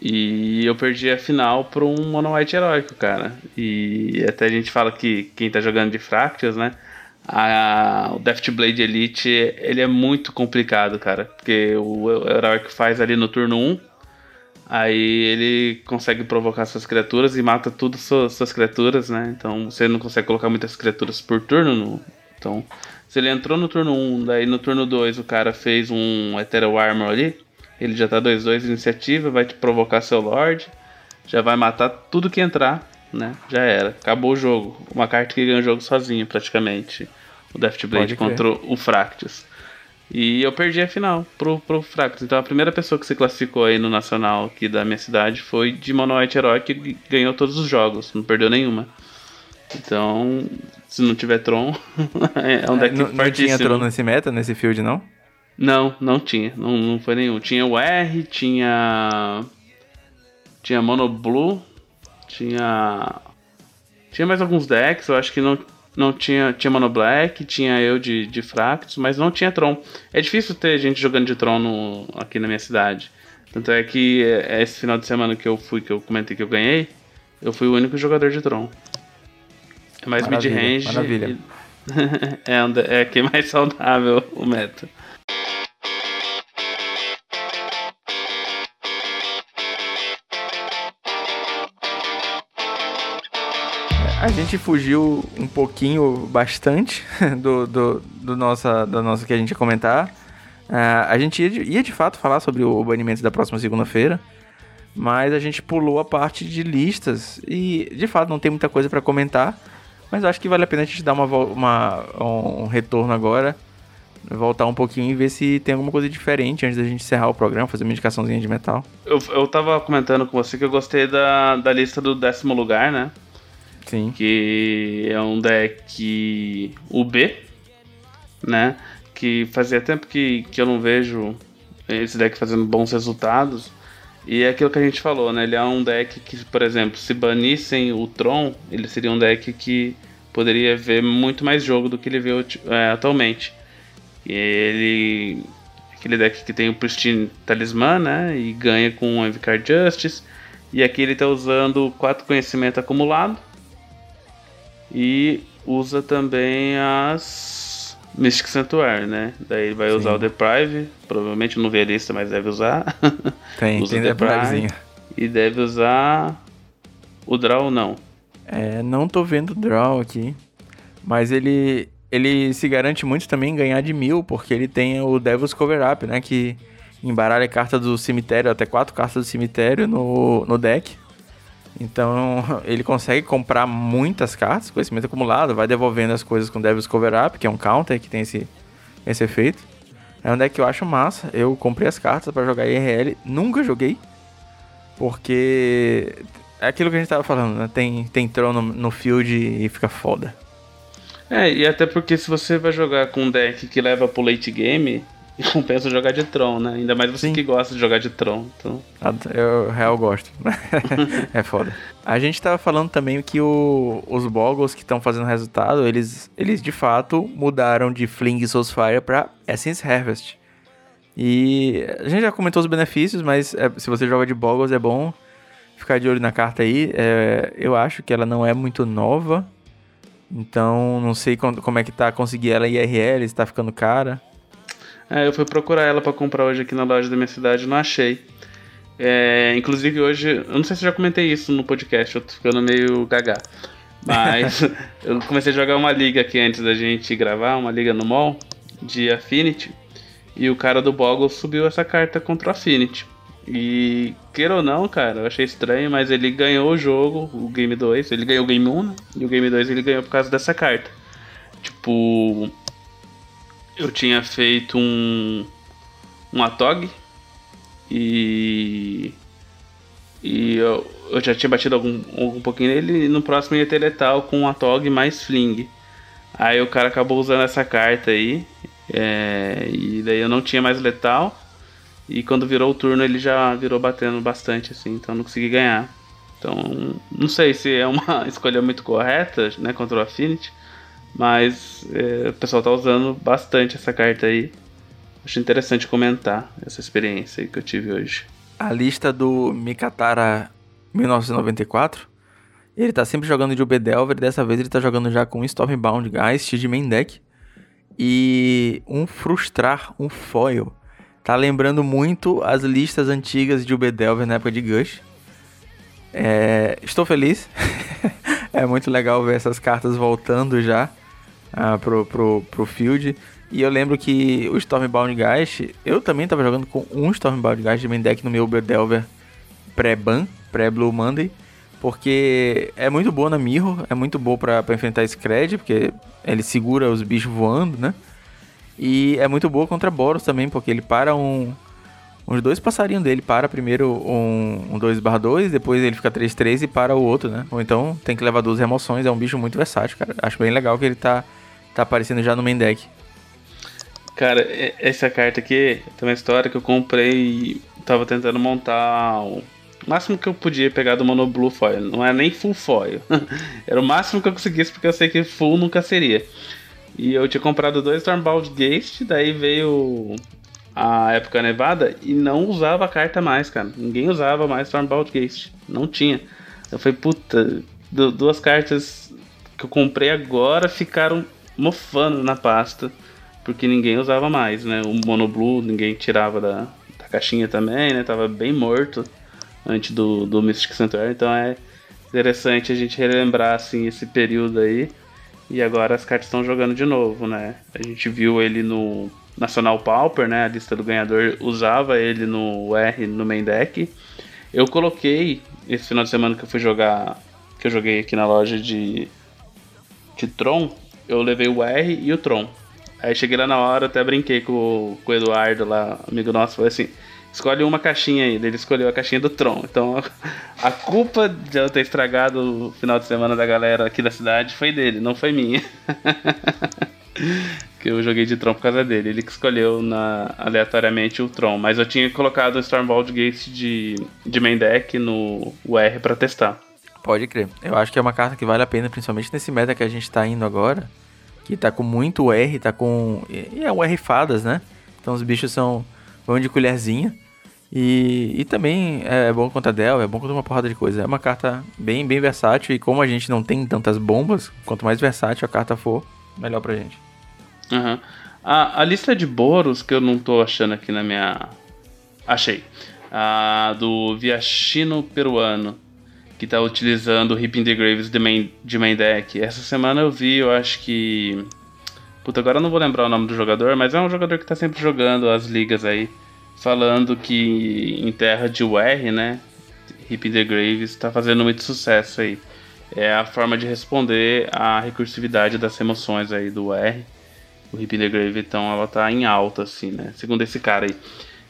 E eu perdi a final para um Mono White heróico, cara. E até a gente fala que quem tá jogando de Fractus, né? A, o Death Blade Elite ele é muito complicado, cara. Porque o, o herói que faz ali no turno 1, aí ele consegue provocar suas criaturas e mata tudo suas, suas criaturas, né? Então você não consegue colocar muitas criaturas por turno. No, então, se ele entrou no turno 1, daí no turno 2 o cara fez um Ethereal Armor ali ele já tá 2-2 iniciativa, vai te provocar seu Lorde. Já vai matar tudo que entrar, né? Já era. Acabou o jogo. Uma carta que ganha o jogo sozinho, praticamente. O Death Blade contra o Fractus. E eu perdi a final pro, pro Fractus. Então a primeira pessoa que se classificou aí no Nacional aqui da minha cidade foi de Monoite Herói, que ganhou todos os jogos, não perdeu nenhuma. Então, se não tiver Tron, [LAUGHS] é um deck é, não, não tinha Tron nesse meta, nesse field, não? Não, não tinha. Não, não foi nenhum. Tinha o R, tinha. Tinha Mono Blue, tinha. Tinha mais alguns decks, eu acho que não, não tinha. Tinha Mono Black, tinha eu de, de Fractus, mas não tinha Tron. É difícil ter gente jogando de Tron no, aqui na minha cidade. Tanto é que é, é esse final de semana que eu fui, que eu comentei que eu ganhei, eu fui o único jogador de Tron. [LAUGHS] É mais mid-range. Maravilha. é, é que é mais saudável o meta. A gente fugiu um pouquinho, bastante, [LAUGHS] do, do, do nossa, do nosso que a gente ia comentar. Uh, a gente ia de, ia de fato falar sobre o banimento da próxima segunda-feira, mas a gente pulou a parte de listas e de fato não tem muita coisa para comentar. Mas acho que vale a pena a gente dar uma, uma, um retorno agora, voltar um pouquinho e ver se tem alguma coisa diferente antes da gente encerrar o programa, fazer uma indicaçãozinha de metal. Eu, eu tava comentando com você que eu gostei da, da lista do décimo lugar, né? Sim. Que é um deck UB, né? Que fazia tempo que, que eu não vejo esse deck fazendo bons resultados. E é aquilo que a gente falou, né? Ele é um deck que, por exemplo, se banissem o Tron, ele seria um deck que poderia ver muito mais jogo do que ele vê é, atualmente. E ele. Aquele deck que tem o Pristine Talismã, né? E ganha com o Envicar Justice. E aqui ele está usando 4 conhecimento acumulado e usa também as Mystic Sanctuary, né? Daí vai Sim. usar o Deprive, provavelmente não vê a lista, mas deve usar. [LAUGHS] Tem, usa tem Deprive. E deve usar o Draw não. É, não tô vendo o Draw aqui. Mas ele ele se garante muito também em ganhar de mil, porque ele tem o Devil's Cover Up, né? Que embaralha carta do cemitério, até quatro cartas do cemitério no, no deck. Então [LAUGHS] ele consegue comprar muitas cartas, conhecimento acumulado, vai devolvendo as coisas com Devil's Cover Up, que é um counter que tem esse, esse efeito. É um deck que eu acho massa. Eu comprei as cartas para jogar IRL, nunca joguei, porque é aquilo que a gente tava falando, né? Tem, tem trono no, no field e fica foda. É, e até porque se você vai jogar com um deck que leva pro late game, e compensa jogar de Tron, né? Ainda mais você Sim. que gosta de jogar de Tron. Então... Eu real gosto. [LAUGHS] é foda. A gente tava falando também que o, os Boggles que estão fazendo resultado, eles, eles de fato mudaram de Fling Soulsfire pra Essence Harvest. E a gente já comentou os benefícios, mas é, se você joga de Boggles é bom ficar de olho na carta aí. É, eu acho que ela não é muito nova. Então não sei como é que tá conseguir ela IRL, se tá ficando cara. É, eu fui procurar ela para comprar hoje aqui na loja da minha cidade não achei. É, inclusive hoje, eu não sei se eu já comentei isso no podcast, eu tô ficando meio gaga. Mas [LAUGHS] [LAUGHS] eu comecei a jogar uma liga aqui antes da gente gravar, uma liga no mall de Affinity. E o cara do Boggle subiu essa carta contra o Affinity. E queira ou não, cara, eu achei estranho, mas ele ganhou o jogo, o Game 2. Ele ganhou o Game 1, né? E o Game 2 ele ganhou por causa dessa carta. Tipo, eu tinha feito um um Atog e e eu, eu já tinha batido algum, um pouquinho nele e no próximo ia ter letal com um Atog mais Fling. Aí o cara acabou usando essa carta aí é, e daí eu não tinha mais letal e quando virou o turno ele já virou batendo bastante assim, então não consegui ganhar. Então, não sei se é uma [LAUGHS] escolha muito correta, né, contra o Affinity, mas é, o pessoal tá usando bastante essa carta aí. Acho interessante comentar essa experiência aí que eu tive hoje. A lista do Mikatara 1994, ele tá sempre jogando de Ubedelver, dessa vez ele tá jogando já com Stormbound Geist de main deck e um Frustrar, um Foil. Tá lembrando muito as listas antigas de Ubedelver na época de Gush. É, estou feliz. [LAUGHS] é muito legal ver essas cartas voltando já uh, pro, pro, pro field. E eu lembro que o Stormbound Geist, eu também tava jogando com um Stormbound Geist de main deck no meu Uberdelver pré-ban, pré-Blue Monday. Porque é muito boa na Mirror, é muito boa para enfrentar Scred, porque ele segura os bichos voando, né? E é muito boa contra Boros também, porque ele para um. Uns dois passarinhos dele. Para primeiro um, um 2/2, depois ele fica 3-3 e para o outro, né? Ou então tem que levar duas remoções. É um bicho muito versátil, cara. Acho bem legal que ele tá, tá aparecendo já no main deck. Cara, essa carta aqui tem uma história que eu comprei e tava tentando montar o máximo que eu podia pegar do Mono Blue Foil. Não é nem full foil. [LAUGHS] Era o máximo que eu conseguisse porque eu sei que full nunca seria. E eu tinha comprado dois Stormbound Geist, daí veio a época nevada e não usava a carta mais, cara. Ninguém usava mais Stormbound Geist. Não tinha. Eu falei, puta, duas cartas que eu comprei agora ficaram mofando na pasta. Porque ninguém usava mais, né? O Mono Blue ninguém tirava da, da caixinha também, né? Tava bem morto antes do, do Mystic Sanctuary. Então é interessante a gente relembrar, assim, esse período aí. E agora as cartas estão jogando de novo, né? A gente viu ele no Nacional Pauper, né? A lista do ganhador usava ele no R no main deck. Eu coloquei esse final de semana que eu fui jogar, que eu joguei aqui na loja de, de Tron, eu levei o R e o Tron. Aí cheguei lá na hora, até brinquei com, com o Eduardo lá, amigo nosso, falei assim, escolhe uma caixinha aí. Ele escolheu a caixinha do Tron. Então a culpa de eu ter estragado o final de semana da galera aqui da cidade foi dele, não foi minha. [LAUGHS] que eu joguei de Tron por causa dele. Ele que escolheu na, aleatoriamente o Tron. Mas eu tinha colocado o Stormbound Gate de, de main deck no UR para testar. Pode crer. Eu acho que é uma carta que vale a pena, principalmente nesse meta que a gente tá indo agora. Que tá com muito R, tá com. E é o R fadas, né? Então os bichos são. vão de colherzinha. E, e também é bom contra Del, é bom contra uma porrada de coisa. É uma carta bem, bem versátil e como a gente não tem tantas bombas, quanto mais versátil a carta for, melhor pra gente. Uhum. A, a lista de Boros que eu não tô achando aqui na minha. Achei. A do Viachino Peruano, que tá utilizando o Ripping the Graves de main, de main deck. Essa semana eu vi, eu acho que. Puta, agora eu não vou lembrar o nome do jogador, mas é um jogador que tá sempre jogando as ligas aí falando que em terra de UR, né, Hip the Graves está fazendo muito sucesso aí. É a forma de responder à recursividade das emoções aí do UR. O Hip the Grave, então, ela tá em alta, assim, né, segundo esse cara aí.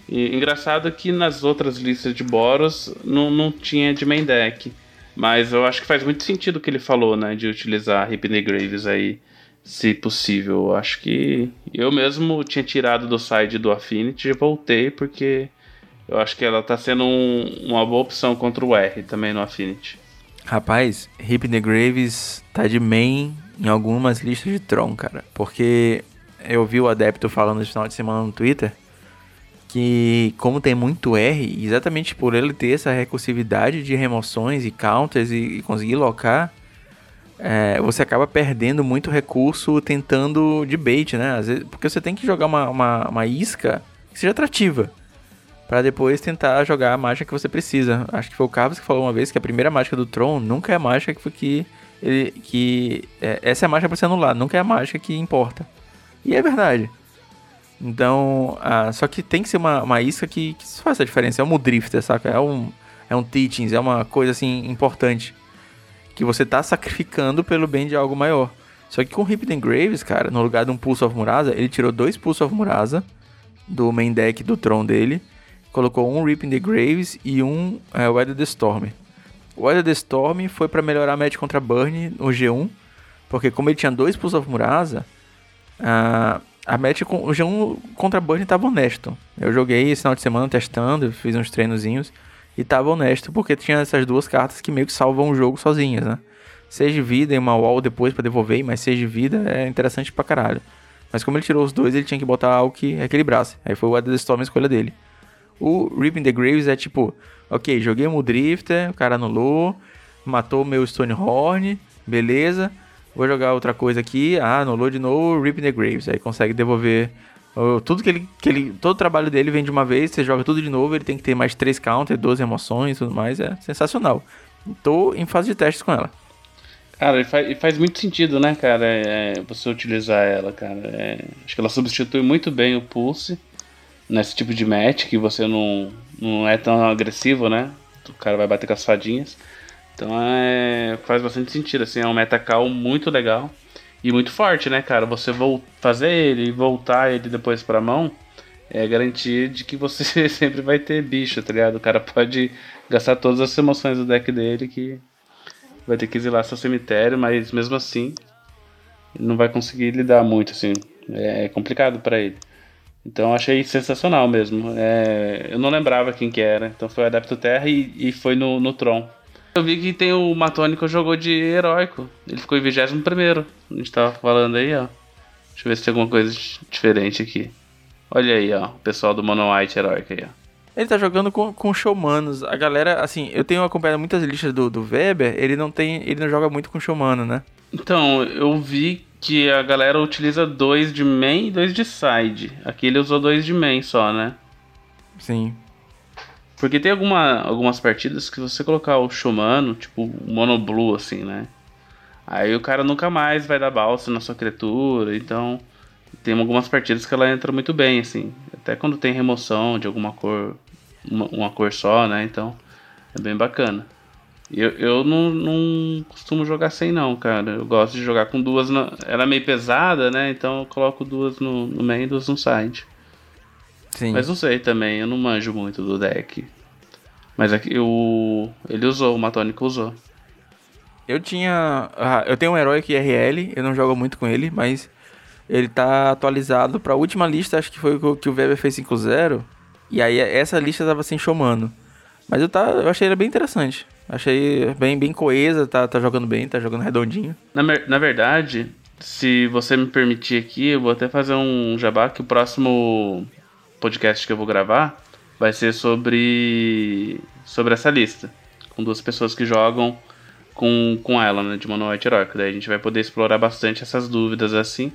E, engraçado que nas outras listas de Boros não, não tinha de main deck. Mas eu acho que faz muito sentido o que ele falou, né? De utilizar Hip the Graves aí se possível. Acho que eu mesmo tinha tirado do side do Affinity e voltei porque eu acho que ela tá sendo um, uma boa opção contra o R também no Affinity. Rapaz, Hip the Graves tá de main em algumas listas de Tron, cara. Porque eu vi o Adepto falando no final de semana no Twitter que como tem muito R, exatamente por ele ter essa recursividade de remoções e counters e, e conseguir locar, é, você acaba perdendo muito recurso tentando de bait, né? Vezes, porque você tem que jogar uma, uma, uma isca que seja atrativa. para depois tentar jogar a mágica que você precisa. Acho que foi o Carlos que falou uma vez que a primeira mágica do Tron nunca é a mágica que, que, ele, que é, essa é a mágica para ser anulada, nunca é a mágica que importa. E é verdade. Então, ah, só que tem que ser uma, uma isca que, que faz a diferença. É um drifter, saca? É um, é um teachings, é uma coisa assim importante. Que você tá sacrificando pelo bem de algo maior. Só que com Hip Graves, cara, no lugar de um Pulse of Murasa, ele tirou dois Pulse of Murasa do main deck do Tron dele colocou um Rip in the Graves e um é, Weather the Storm. O Weather the Storm foi para melhorar a match contra Burn no G1, porque como ele tinha dois Pulse of Murasa, a, a match com o G1 contra Burn estava honesto. Eu joguei esse final de semana testando, fiz uns treinozinhos e estava honesto, porque tinha essas duas cartas que meio que salvam o jogo sozinhas, né? Seja de vida e uma wall depois para devolver, mas seja de vida é interessante pra caralho. Mas como ele tirou os dois, ele tinha que botar algo que equilibrasse. Aí foi o Weather the Storm a escolha dele. O Ripping the Graves é tipo, ok, joguei um Drifter, o cara anulou, matou meu Stonehorn, beleza. Vou jogar outra coisa aqui, ah, anulou de novo, Ripping the Graves. Aí consegue devolver tudo que ele, que ele. Todo o trabalho dele vem de uma vez, você joga tudo de novo, ele tem que ter mais 3 counter, 12 emoções e tudo mais. É sensacional. Tô em fase de testes com ela. Cara, faz, faz muito sentido, né, cara, é, você utilizar ela, cara. É, acho que ela substitui muito bem o Pulse nesse tipo de match que você não, não é tão agressivo, né? O cara vai bater com as fadinhas. Então é, faz bastante sentido, assim, é um metacal muito legal e muito forte, né, cara? Você fazer ele e voltar ele depois pra mão é garantia de que você [LAUGHS] sempre vai ter bicho, tá ligado? O cara pode gastar todas as emoções do deck dele que vai ter que exilar seu cemitério, mas mesmo assim não vai conseguir lidar muito, assim. É complicado para ele. Então achei sensacional mesmo. É, eu não lembrava quem que era. Então foi o Adepto Terra e, e foi no, no Tron. Eu vi que tem o Matônico jogou de heróico. Ele ficou em 21 primeiro. A gente tava falando aí, ó. Deixa eu ver se tem alguma coisa diferente aqui. Olha aí, ó. O pessoal do Mono White heróico aí, ó. Ele tá jogando com, com showmanos. A galera, assim, eu tenho acompanhado muitas listas do, do Weber, ele não tem. Ele não joga muito com showmano, né? Então, eu vi que a galera utiliza dois de main e dois de side. Aqui ele usou dois de main só, né? Sim. Porque tem alguma, algumas partidas que você colocar o Showmano, tipo Mono Blue, assim, né? Aí o cara nunca mais vai dar balsa na sua criatura, então tem algumas partidas que ela entra muito bem, assim. Até quando tem remoção de alguma cor, uma, uma cor só, né? Então é bem bacana. Eu, eu não, não costumo jogar sem não, cara. Eu gosto de jogar com duas. Na... Ela é meio pesada, né? Então eu coloco duas no, no main e duas no side. Sim. Mas não sei também, eu não manjo muito do deck. Mas aqui o. Ele usou, o Matônico usou. Eu tinha. Ah, eu tenho um herói aqui RL, eu não jogo muito com ele, mas ele tá atualizado pra última lista, acho que foi o que o Weber fez 5-0. E aí essa lista tava sem showmano. Mas eu, tá, eu achei ele bem interessante. Achei bem, bem coesa, tá, tá jogando bem, tá jogando redondinho. Na, na verdade, se você me permitir aqui, eu vou até fazer um jabá que o próximo podcast que eu vou gravar vai ser sobre sobre essa lista, com duas pessoas que jogam com, com ela, né, de White Heroic. Daí a gente vai poder explorar bastante essas dúvidas assim.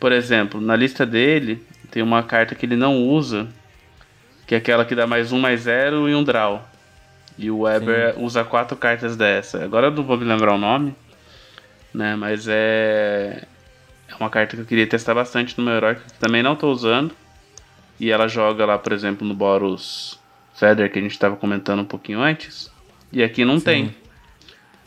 Por exemplo, na lista dele tem uma carta que ele não usa, que é aquela que dá mais um, mais zero e um draw. E o Weber Sim. usa quatro cartas dessa. Agora eu não vou me lembrar o nome, né? Mas é. É uma carta que eu queria testar bastante no meu herói, que também não estou usando. E ela joga lá, por exemplo, no Boros Feather, que a gente estava comentando um pouquinho antes. E aqui não Sim. tem.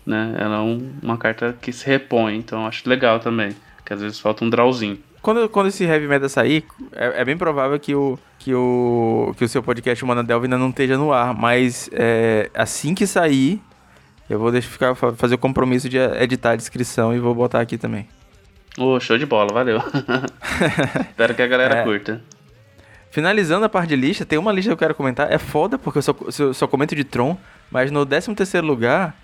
Né? Ela é um, uma carta que se repõe, então acho legal também. Que às vezes falta um drawzinho. Quando, quando esse Heavy Meta sair, é, é, bem provável que o, que, o, que o seu podcast Humana Delve ainda não esteja no ar. Mas é, assim que sair, eu vou deixar ficar, fazer o compromisso de editar a descrição e vou botar aqui também. Ô, oh, show de bola, valeu. [LAUGHS] Espero que a galera é, curta. Finalizando a parte de lista, tem uma lista que eu quero comentar. É foda porque eu só, eu só comento de Tron, mas no 13 terceiro lugar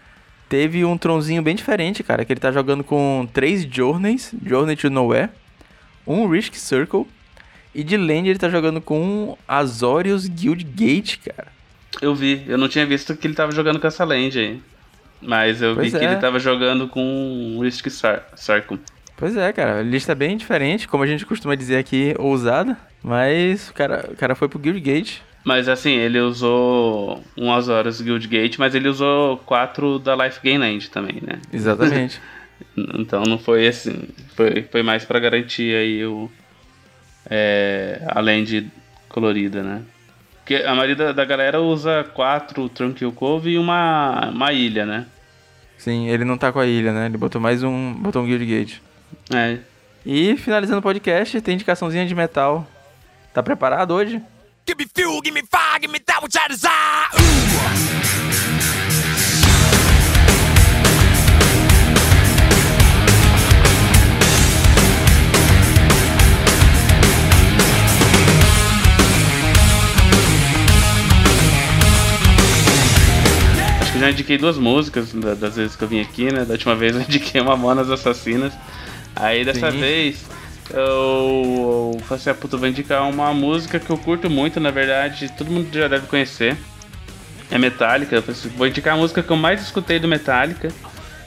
teve um Tronzinho bem diferente, cara. Que ele tá jogando com três Journeys, Journey to Nowhere um Risk Circle. E de lane ele tá jogando com um Azorius Guild Gate, cara. Eu vi, eu não tinha visto que ele tava jogando com essa land aí. Mas eu pois vi é. que ele tava jogando com um Risk Circle. Pois é, cara, lista bem diferente, como a gente costuma dizer aqui, ousada. Mas o cara, o cara foi pro Guild Gate. Mas assim, ele usou umas horas Guild Gate, mas ele usou quatro da Life Gain Land também, né? Exatamente. [LAUGHS] [LAUGHS] então não foi assim. Foi, foi mais para garantir aí o. É, a land colorida, né? Porque a maioria da, da galera usa quatro Tranquil Cove e uma, uma ilha, né? Sim, ele não tá com a ilha, né? Ele botou mais um. botou um Guild Gate. É. E finalizando o podcast, tem indicaçãozinha de metal. Tá preparado hoje? Give me fuel, give me fire, give me that which I desire. Acho que já indiquei duas músicas das vezes que eu vim aqui, né? Da última vez eu indiquei Mamonas Assassinas. Aí dessa Sim. vez eu, eu falei assim, ah, puta, vou indicar uma música que eu curto muito, na verdade, todo mundo já deve conhecer. É Metallica. Eu falei assim, vou indicar a música que eu mais escutei do Metallica,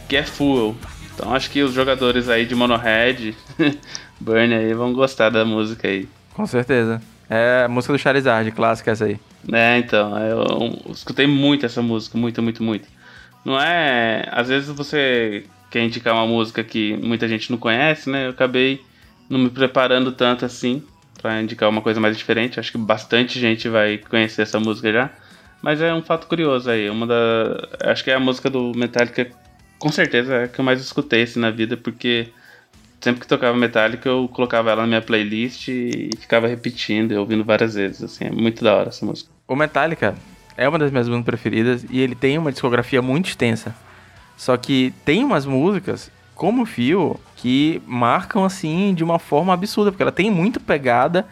que é Fuel. Então acho que os jogadores aí de Monohead, [LAUGHS] Burn aí, vão gostar da música aí. Com certeza. É a música do Charizard, clássica essa aí. É, então, eu, eu escutei muito essa música, muito, muito, muito. Não é. Às vezes você quer indicar uma música que muita gente não conhece, né? Eu acabei não me preparando tanto assim para indicar uma coisa mais diferente. Acho que bastante gente vai conhecer essa música já. Mas é um fato curioso aí. Uma da. Acho que é a música do Metallica, com certeza, é a que eu mais escutei assim, na vida, porque sempre que tocava Metallica eu colocava ela na minha playlist e ficava repetindo e ouvindo várias vezes. Assim, é muito da hora essa música. O Metallica é uma das minhas bandas preferidas e ele tem uma discografia muito extensa. Só que tem umas músicas como Fio, que marcam assim de uma forma absurda, porque ela tem muita pegada,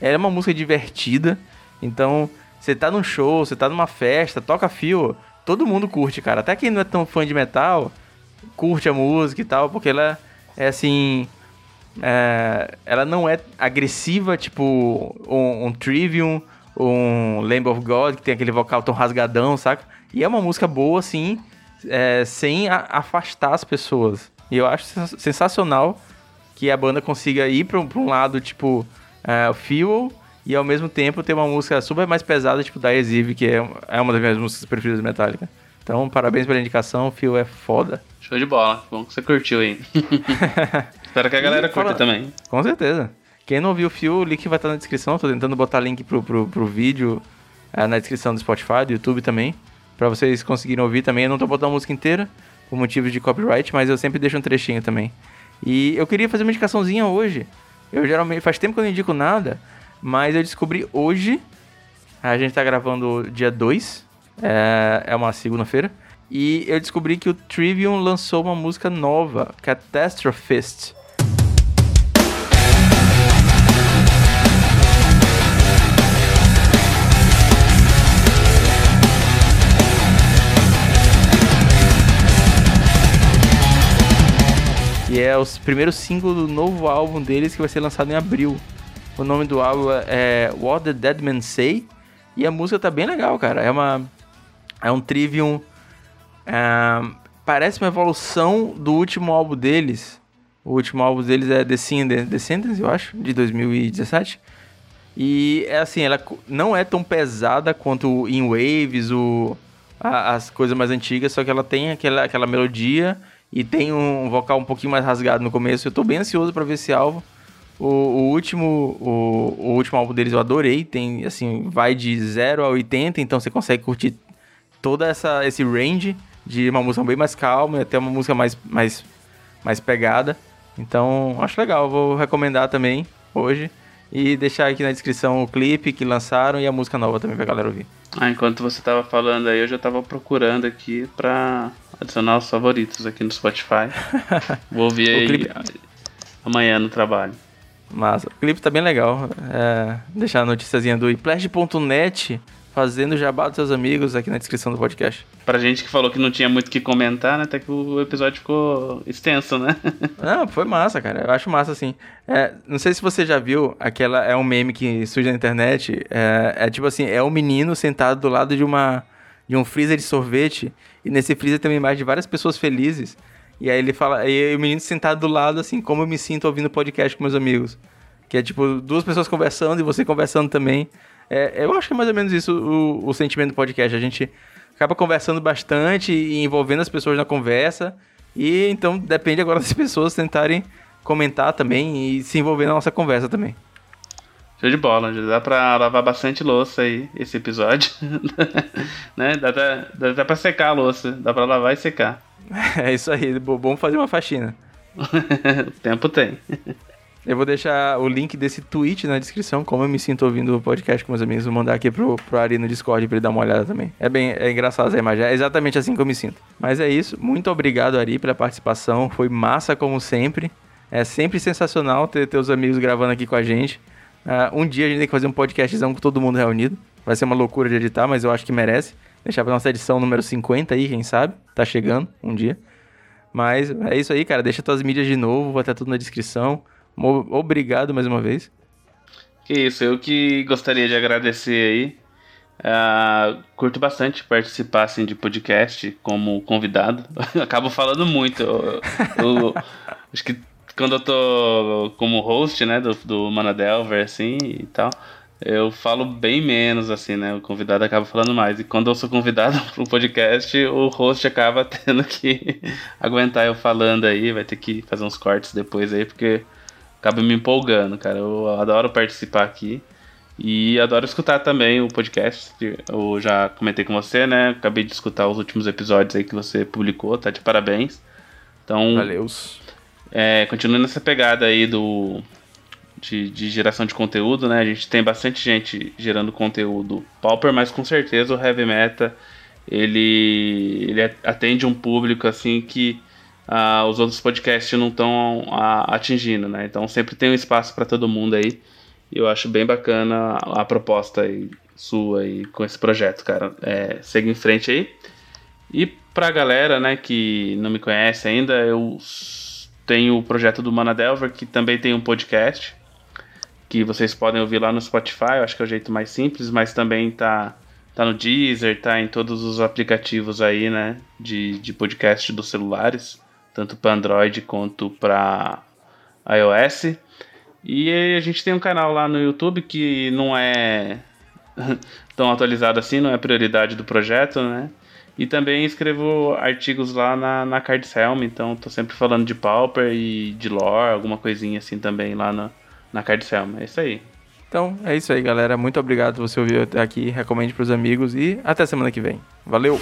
é uma música divertida, então você tá num show, você tá numa festa, toca Fio, todo mundo curte, cara. Até quem não é tão fã de metal, curte a música e tal, porque ela é assim. É, ela não é agressiva, tipo um, um Trivium, um Lamb of God, que tem aquele vocal tão rasgadão, saca? E é uma música boa, assim, é, sem a, afastar as pessoas. E eu acho sensacional que a banda consiga ir para um, um lado tipo uh, Fuel e ao mesmo tempo ter uma música super mais pesada, tipo da Exive, que é, é uma das minhas músicas preferidas de Metallica. Então, parabéns pela indicação, o Fuel é foda. Show de bola, bom que você curtiu aí. [LAUGHS] Espero que a galera curta fala... também. Com certeza. Quem não viu o Fuel, o link vai estar na descrição. Tô tentando botar link pro, pro, pro vídeo é, na descrição do Spotify, do YouTube também. Pra vocês conseguirem ouvir também. Eu não tô botando a música inteira, por motivos de copyright, mas eu sempre deixo um trechinho também. E eu queria fazer uma indicaçãozinha hoje. Eu geralmente faz tempo que eu não indico nada, mas eu descobri hoje. A gente tá gravando dia 2, é, é uma segunda-feira. E eu descobri que o Trivium lançou uma música nova, Catastrophist. Que é o primeiro single do novo álbum deles que vai ser lançado em abril. O nome do álbum é What the Dead Men Say e a música tá bem legal, cara. É uma é um trivium é, parece uma evolução do último álbum deles. O último álbum deles é Descendants, Descendants eu acho, de 2017. E é assim, ela não é tão pesada quanto In Waves, o, a, as coisas mais antigas, só que ela tem aquela, aquela melodia e tem um vocal um pouquinho mais rasgado no começo. Eu tô bem ansioso para ver esse álbum. O, o último o, o, último álbum deles eu adorei, tem assim, vai de 0 a 80, então você consegue curtir toda essa esse range de uma música bem mais calma, até uma música mais mais mais pegada. Então, acho legal, vou recomendar também hoje e deixar aqui na descrição o clipe que lançaram e a música nova também pra galera ouvir. Ah, enquanto você tava falando aí, eu já tava procurando aqui pra adicionar os favoritos aqui no Spotify. [LAUGHS] Vou ouvir aí clipe... amanhã no trabalho. Mas o clipe tá bem legal. É, deixar a noticiazinha do iplash.net fazendo jabá dos seus amigos aqui na descrição do podcast. Pra gente que falou que não tinha muito o que comentar, né? Até que o episódio ficou extenso, né? [LAUGHS] não, foi massa, cara. Eu acho massa, assim. É, não sei se você já viu, aquela é um meme que surge na internet. É, é tipo assim, é um menino sentado do lado de uma de um freezer de sorvete. E nesse freezer tem uma imagem de várias pessoas felizes. E aí ele fala, e o menino sentado do lado, assim, como eu me sinto ouvindo podcast com meus amigos. Que é tipo, duas pessoas conversando e você conversando também. É, eu acho que é mais ou menos isso o, o sentimento do podcast. A gente acaba conversando bastante e envolvendo as pessoas na conversa. E então depende agora das [LAUGHS] pessoas tentarem comentar também e se envolver na nossa conversa também. Show de bola, já dá pra lavar bastante louça aí, esse episódio. [LAUGHS] né? Dá, dá, dá até pra secar a louça, dá pra lavar e secar. [LAUGHS] É isso aí, bom fazer uma faxina. [LAUGHS] o tempo tem. Eu vou deixar o link desse tweet na descrição, como eu me sinto ouvindo o podcast com meus amigos. Vou mandar aqui pro, pro Ari no Discord pra ele dar uma olhada também. É bem é engraçado essa imagem, é exatamente assim que eu me sinto. Mas é isso, muito obrigado, Ari, pela participação. Foi massa como sempre. É sempre sensacional ter teus amigos gravando aqui com a gente. Uh, um dia a gente tem que fazer um podcastzão com todo mundo reunido. Vai ser uma loucura de editar, mas eu acho que merece. Deixar pra nossa edição número 50 aí, quem sabe? Tá chegando um dia. Mas é isso aí, cara. Deixa tuas mídias de novo, vai estar tudo na descrição. Obrigado mais uma vez. Que isso, eu que gostaria de agradecer aí. Uh, curto bastante participar assim, de podcast como convidado. [LAUGHS] Acabo falando muito. Eu, eu, acho que quando eu tô como host, né, do, do Manadelver, assim e tal, eu falo bem menos, assim, né? O convidado acaba falando mais. E quando eu sou convidado [LAUGHS] para um podcast, o host acaba [LAUGHS] tendo que [LAUGHS] aguentar eu falando aí, vai ter que fazer uns cortes depois aí, porque acaba me empolgando, cara. Eu adoro participar aqui. E adoro escutar também o podcast. Eu já comentei com você, né? Acabei de escutar os últimos episódios aí que você publicou, tá de parabéns. Então. Valeu. É, continuando essa pegada aí do. De, de, geração de conteúdo, né? A gente tem bastante gente gerando conteúdo pauper, mas com certeza o Heavy Meta ele, ele atende um público assim que uh, os outros podcasts não estão atingindo, né? Então sempre tem um espaço para todo mundo aí. E eu acho bem bacana a, proposta aí, sua aí com esse projeto, cara. É, segue em frente aí. E pra galera, né, que não me conhece ainda, eu tenho o projeto do Manadelver, que também tem um podcast, que vocês podem ouvir lá no Spotify, eu acho que é o jeito mais simples, mas também tá, tá no Deezer, tá em todos os aplicativos aí, né, de, de podcast dos celulares tanto para Android quanto para iOS. E a gente tem um canal lá no YouTube que não é [LAUGHS] tão atualizado assim, não é prioridade do projeto, né? E também escrevo artigos lá na, na Cards Helm, então tô sempre falando de Pauper e de lore, alguma coisinha assim também lá na, na Cards Helm. É isso aí. Então é isso aí, galera. Muito obrigado por você ouvir até aqui. Recomende pros amigos e até semana que vem. Valeu!